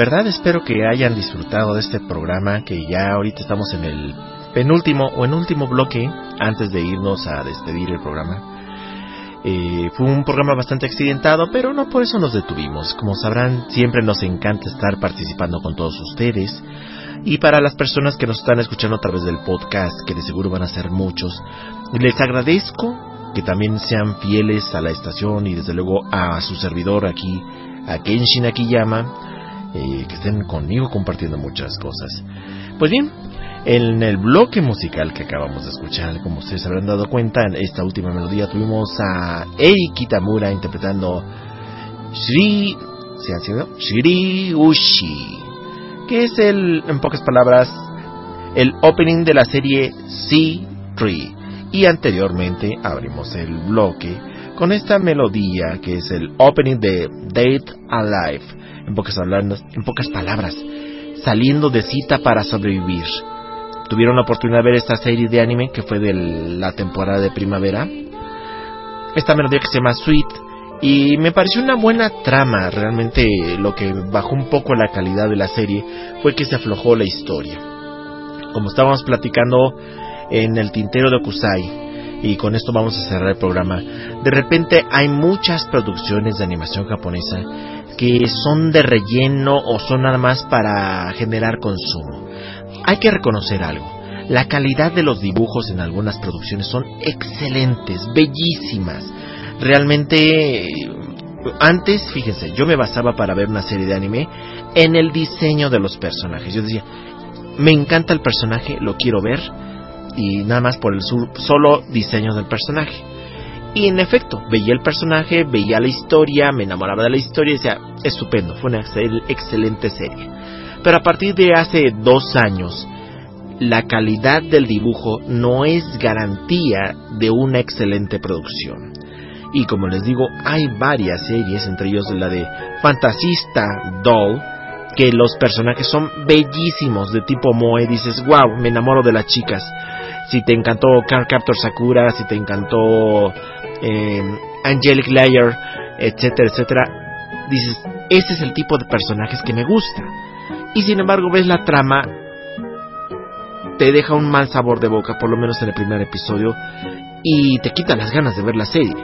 verdad espero que hayan disfrutado de este programa, que ya ahorita estamos en el penúltimo o en último bloque antes de irnos a despedir el programa. Eh, fue un programa bastante accidentado, pero no por eso nos detuvimos. Como sabrán, siempre nos encanta estar participando con todos ustedes. Y para las personas que nos están escuchando a través del podcast, que de seguro van a ser muchos, les agradezco que también sean fieles a la estación y desde luego a su servidor aquí, a Kenshin Akiyama, eh, que estén conmigo compartiendo muchas cosas. Pues bien, en el bloque musical que acabamos de escuchar, como ustedes habrán dado cuenta, en esta última melodía tuvimos a Ei Kitamura interpretando Shri, ¿se ha sido? Shri Ushi, que es el, en pocas palabras, el opening de la serie C3. Y anteriormente abrimos el bloque con esta melodía que es el opening de Date Alive. En pocas, hablando- en pocas palabras, saliendo de cita para sobrevivir. Tuvieron la oportunidad de ver esta serie de anime que fue de la temporada de primavera. Esta melodía que se llama Sweet y me pareció una buena trama. Realmente lo que bajó un poco la calidad de la serie fue que se aflojó la historia. Como estábamos platicando en el tintero de Okusai, y con esto vamos a cerrar el programa, de repente hay muchas producciones de animación japonesa que son de relleno o son nada más para generar consumo. Hay que reconocer algo. La calidad de los dibujos en algunas producciones son excelentes, bellísimas. Realmente, antes, fíjense, yo me basaba para ver una serie de anime en el diseño de los personajes. Yo decía, me encanta el personaje, lo quiero ver, y nada más por el solo diseño del personaje. Y en efecto, veía el personaje, veía la historia, me enamoraba de la historia y decía, estupendo, fue una excel- excelente serie. Pero a partir de hace dos años, la calidad del dibujo no es garantía de una excelente producción. Y como les digo, hay varias series, entre ellos la de Fantasista Doll, que los personajes son bellísimos de tipo Moe, dices, wow, me enamoro de las chicas. Si te encantó Card Captor Sakura, si te encantó eh, Angelic Layer, etcétera, etcétera, dices, ese es el tipo de personajes que me gusta. Y sin embargo ves la trama, te deja un mal sabor de boca, por lo menos en el primer episodio, y te quita las ganas de ver la serie.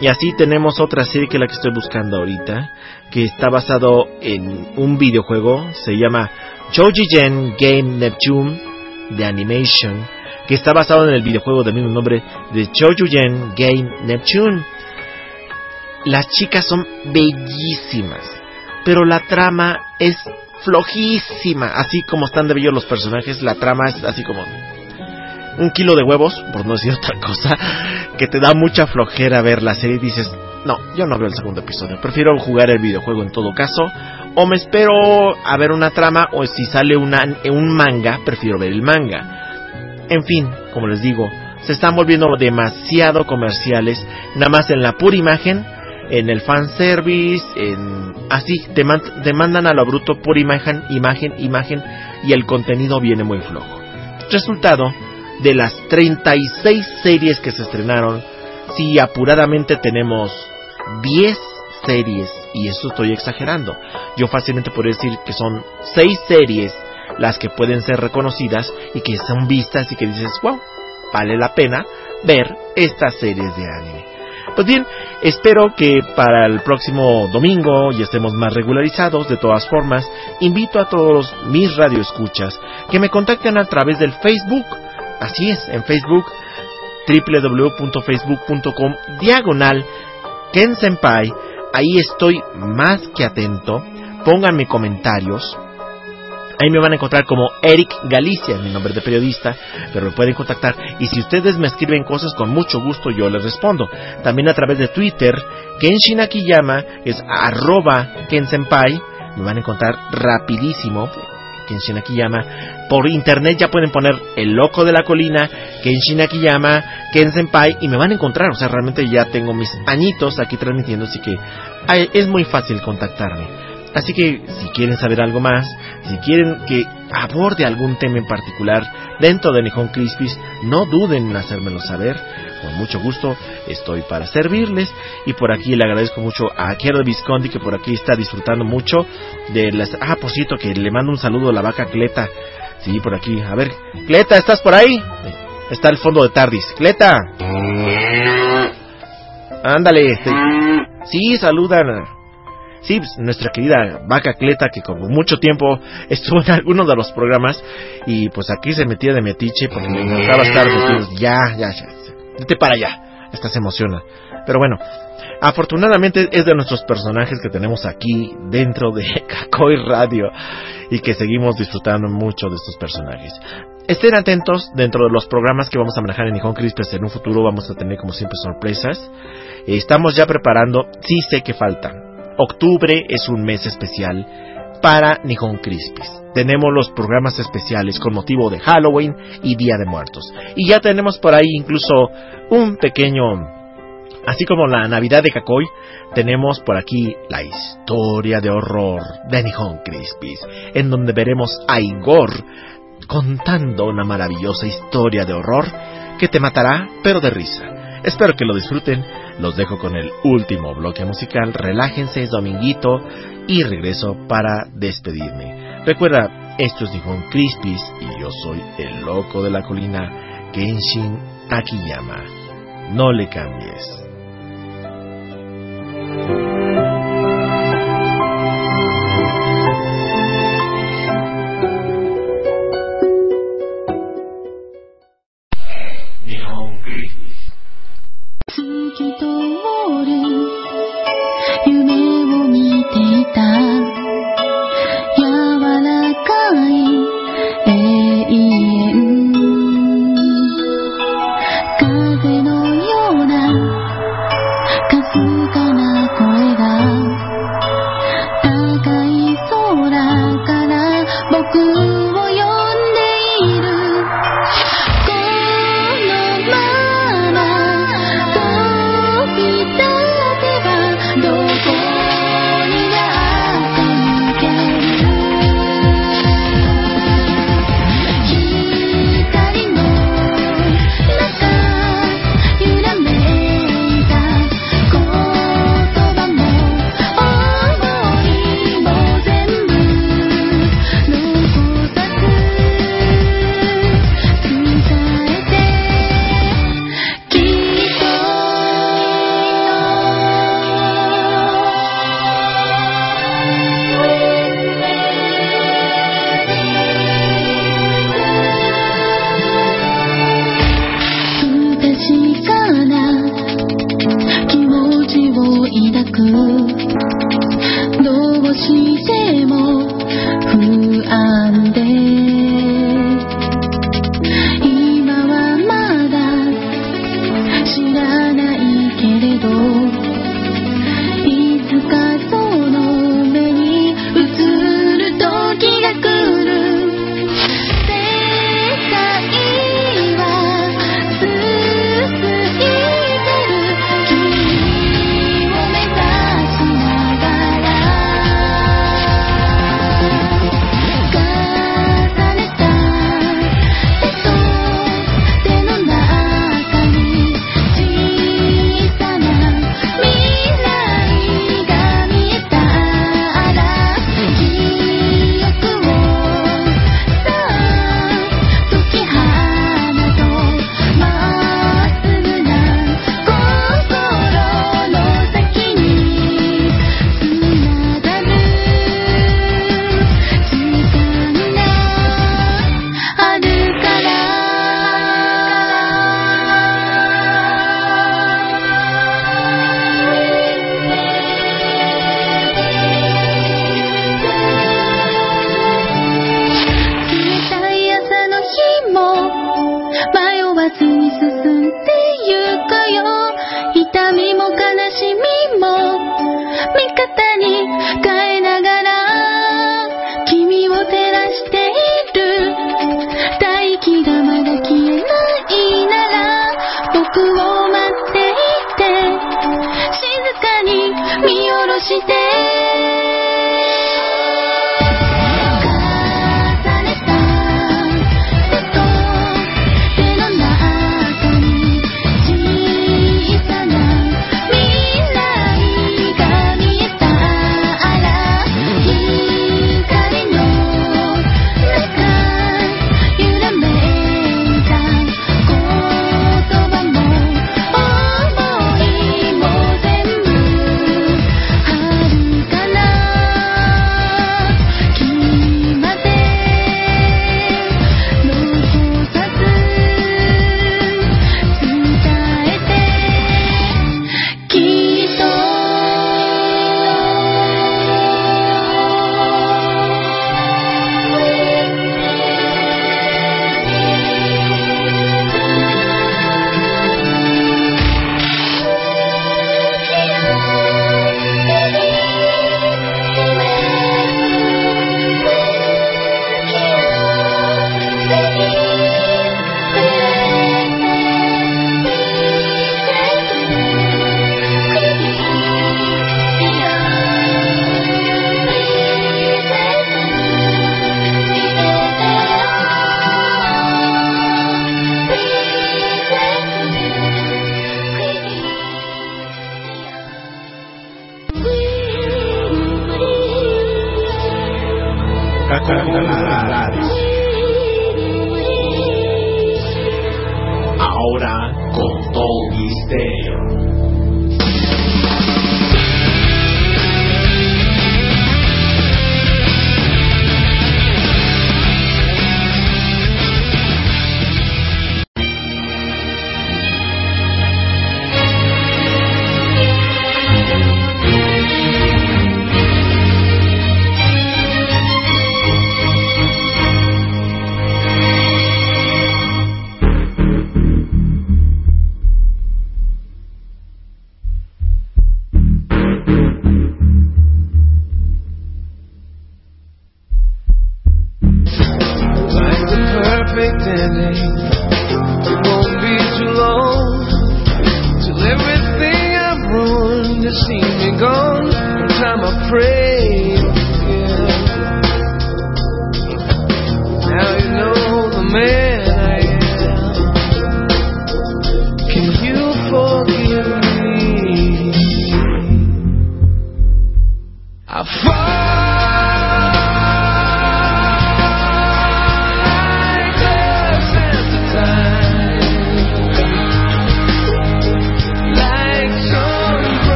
Y así tenemos otra serie que es la que estoy buscando ahorita, que está basado en un videojuego, se llama Chojigen Game Neptune de Animation, que está basado en el videojuego del mismo nombre de Chojigen Game Neptune. Las chicas son bellísimas, pero la trama es flojísima, así como están de bellos los personajes, la trama es así como un kilo de huevos, por no decir otra cosa, que te da mucha flojera ver la serie y dices, no, yo no veo el segundo episodio, prefiero jugar el videojuego en todo caso, o me espero a ver una trama, o si sale una, un manga, prefiero ver el manga. En fin, como les digo, se están volviendo demasiado comerciales, nada más en la pura imagen, en el fanservice, en así, te, man- te mandan a lo bruto pura imagen, imagen, imagen, y el contenido viene muy flojo. Resultado, de las 36 series que se estrenaron, si apuradamente tenemos 10 series, y eso estoy exagerando, yo fácilmente podría decir que son 6 series las que pueden ser reconocidas y que son vistas y que dices, wow, vale la pena ver estas series de anime. Pues bien, espero que para el próximo domingo ya estemos más regularizados. De todas formas, invito a todos mis radioescuchas que me contacten a través del Facebook. Así es, en Facebook www.facebook.com diagonal Ken Senpai. Ahí estoy más que atento. Pónganme comentarios. Ahí me van a encontrar como Eric Galicia, mi nombre de periodista, pero me pueden contactar. Y si ustedes me escriben cosas, con mucho gusto yo les respondo. También a través de Twitter, Kenshin Akiyama es arroba Kensenpai. Me van a encontrar rapidísimo. Kenshin Akiyama. Por internet ya pueden poner El Loco de la Colina, Kenshin Akiyama, Ken Senpai y me van a encontrar. O sea, realmente ya tengo mis añitos aquí transmitiendo, así que es muy fácil contactarme. Así que si quieren saber algo más, si quieren que aborde algún tema en particular dentro de Nihon Crispies, no duden en hacérmelo saber. Con mucho gusto estoy para servirles. Y por aquí le agradezco mucho a Kiero Visconti que por aquí está disfrutando mucho de las... Ah, por cierto, que le mando un saludo a la vaca Cleta. Sí, por aquí. A ver, Cleta, ¿estás por ahí? Está el fondo de Tardis. Cleta. Ándale. este. Sí, saludan. Sí, pues, nuestra querida vaca Cleta, que como mucho tiempo estuvo en alguno de los programas, y pues aquí se metía de metiche porque me encantaba estar metido. Ya, ya, ya. Vete para allá. Esta se emociona. Pero bueno, afortunadamente es de nuestros personajes que tenemos aquí dentro de Kakoi Radio y que seguimos disfrutando mucho de estos personajes. Estén atentos dentro de los programas que vamos a manejar en Nihon Crispes. En un futuro vamos a tener como siempre sorpresas. Estamos ya preparando, sí sé que falta. Octubre es un mes especial para Nihon Crispis. Tenemos los programas especiales con motivo de Halloween y Día de Muertos. Y ya tenemos por ahí incluso un pequeño Así como la Navidad de Kakoi, tenemos por aquí la historia de horror de Nihon Crispis, en donde veremos a Igor contando una maravillosa historia de horror que te matará, pero de risa. Espero que lo disfruten los dejo con el último bloque musical. Relájense, es dominguito y regreso para despedirme. Recuerda, esto es Nihon Crispis y yo soy el loco de la colina Kenshin Akiyama. No le cambies.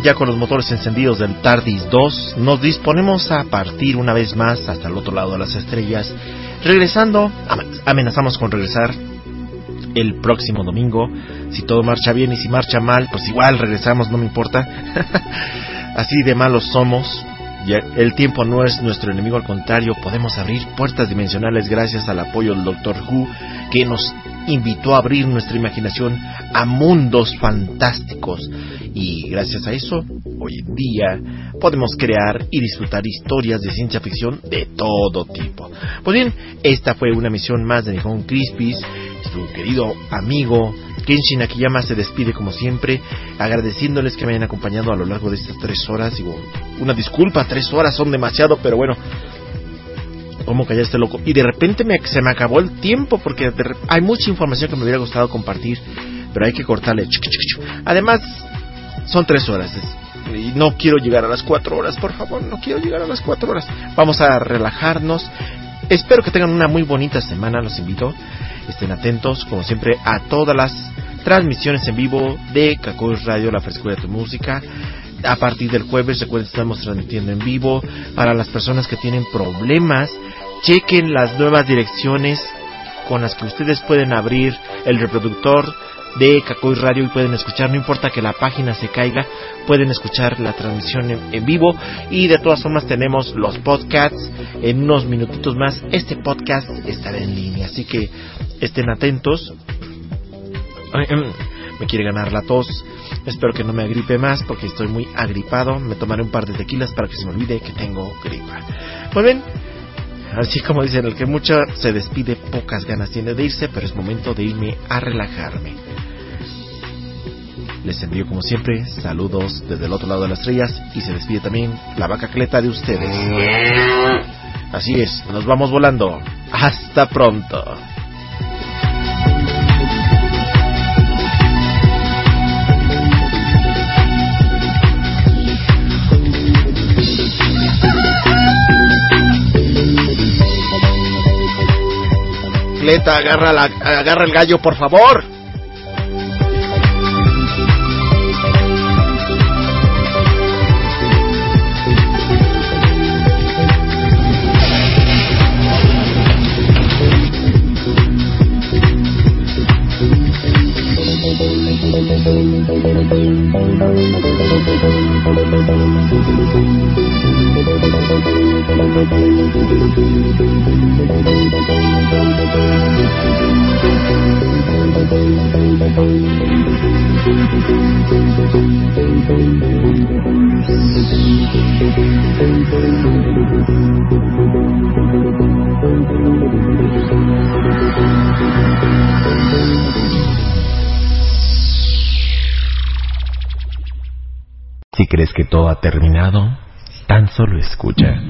Ya con los motores encendidos del TARDIS 2, nos disponemos a partir una vez más hasta el otro lado de las estrellas. Regresando, amenazamos con regresar el próximo domingo. Si todo marcha bien y si marcha mal, pues igual regresamos, no me importa. Así de malos somos. El tiempo no es nuestro enemigo, al contrario, podemos abrir puertas dimensionales gracias al apoyo del Doctor Who, que nos invitó a abrir nuestra imaginación a mundos fantásticos. Y gracias a eso, hoy en día podemos crear y disfrutar historias de ciencia ficción de todo tipo. Pues bien, esta fue una misión más de Nihon Crispis. Su querido amigo Kenshin Akiyama se despide como siempre, agradeciéndoles que me hayan acompañado a lo largo de estas tres horas. Digo, una disculpa, tres horas son demasiado, pero bueno, ¿Cómo callar este loco? Y de repente me, se me acabó el tiempo porque hay mucha información que me hubiera gustado compartir, pero hay que cortarle. Además, son tres horas. es- Y no quiero llegar a las cuatro horas, por favor, no quiero llegar a las cuatro horas. Vamos a relajarnos. Espero que tengan una muy bonita semana, los invito. Estén atentos, como siempre, a todas las transmisiones en vivo de Kakoi Radio, la frescura de tu música. A partir del jueves, recuerden, estamos transmitiendo en vivo. Para las personas que tienen problemas, chequen las nuevas direcciones con las que ustedes pueden abrir el reproductor de Kakoi Radio y pueden escuchar, no importa que la página se caiga, pueden escuchar la transmisión en, en vivo y de todas formas tenemos los podcasts en unos minutitos más. Este podcast estará en línea, así que estén atentos. Em, Me quiere ganar la tos. Espero que no me agripe más porque estoy muy agripado. Me tomaré un par de tequilas para que se me olvide que tengo gripa. Muy bien. Así como dicen, el que mucho se despide, pocas ganas tiene de irse, pero es momento de irme a relajarme. Les envío como siempre saludos desde el otro lado de las estrellas y se despide también la vaca cleta de ustedes. Así es, nos vamos volando. Hasta pronto. Agarra, la, agarra el gallo, por favor. Si crees que todo ha terminado, tan solo escucha.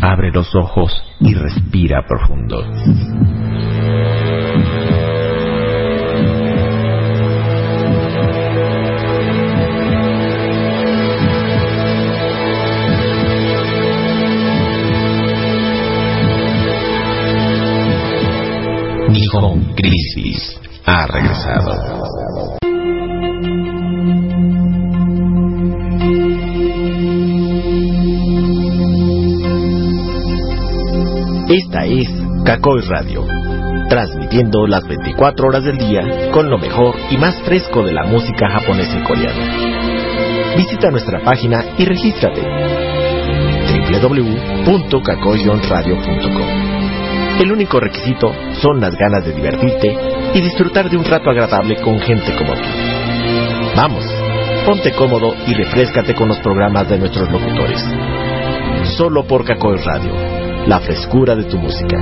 Abre los ojos y respira profundo. Nihon Crisis ha regresado. Esta es Kakoi Radio, transmitiendo las 24 horas del día con lo mejor y más fresco de la música japonesa y coreana. Visita nuestra página y regístrate www.kakoyonradio.com. El único requisito son las ganas de divertirte y disfrutar de un rato agradable con gente como tú. Vamos, ponte cómodo y refrescate con los programas de nuestros locutores. Solo por Kakoi Radio, la frescura de tu música.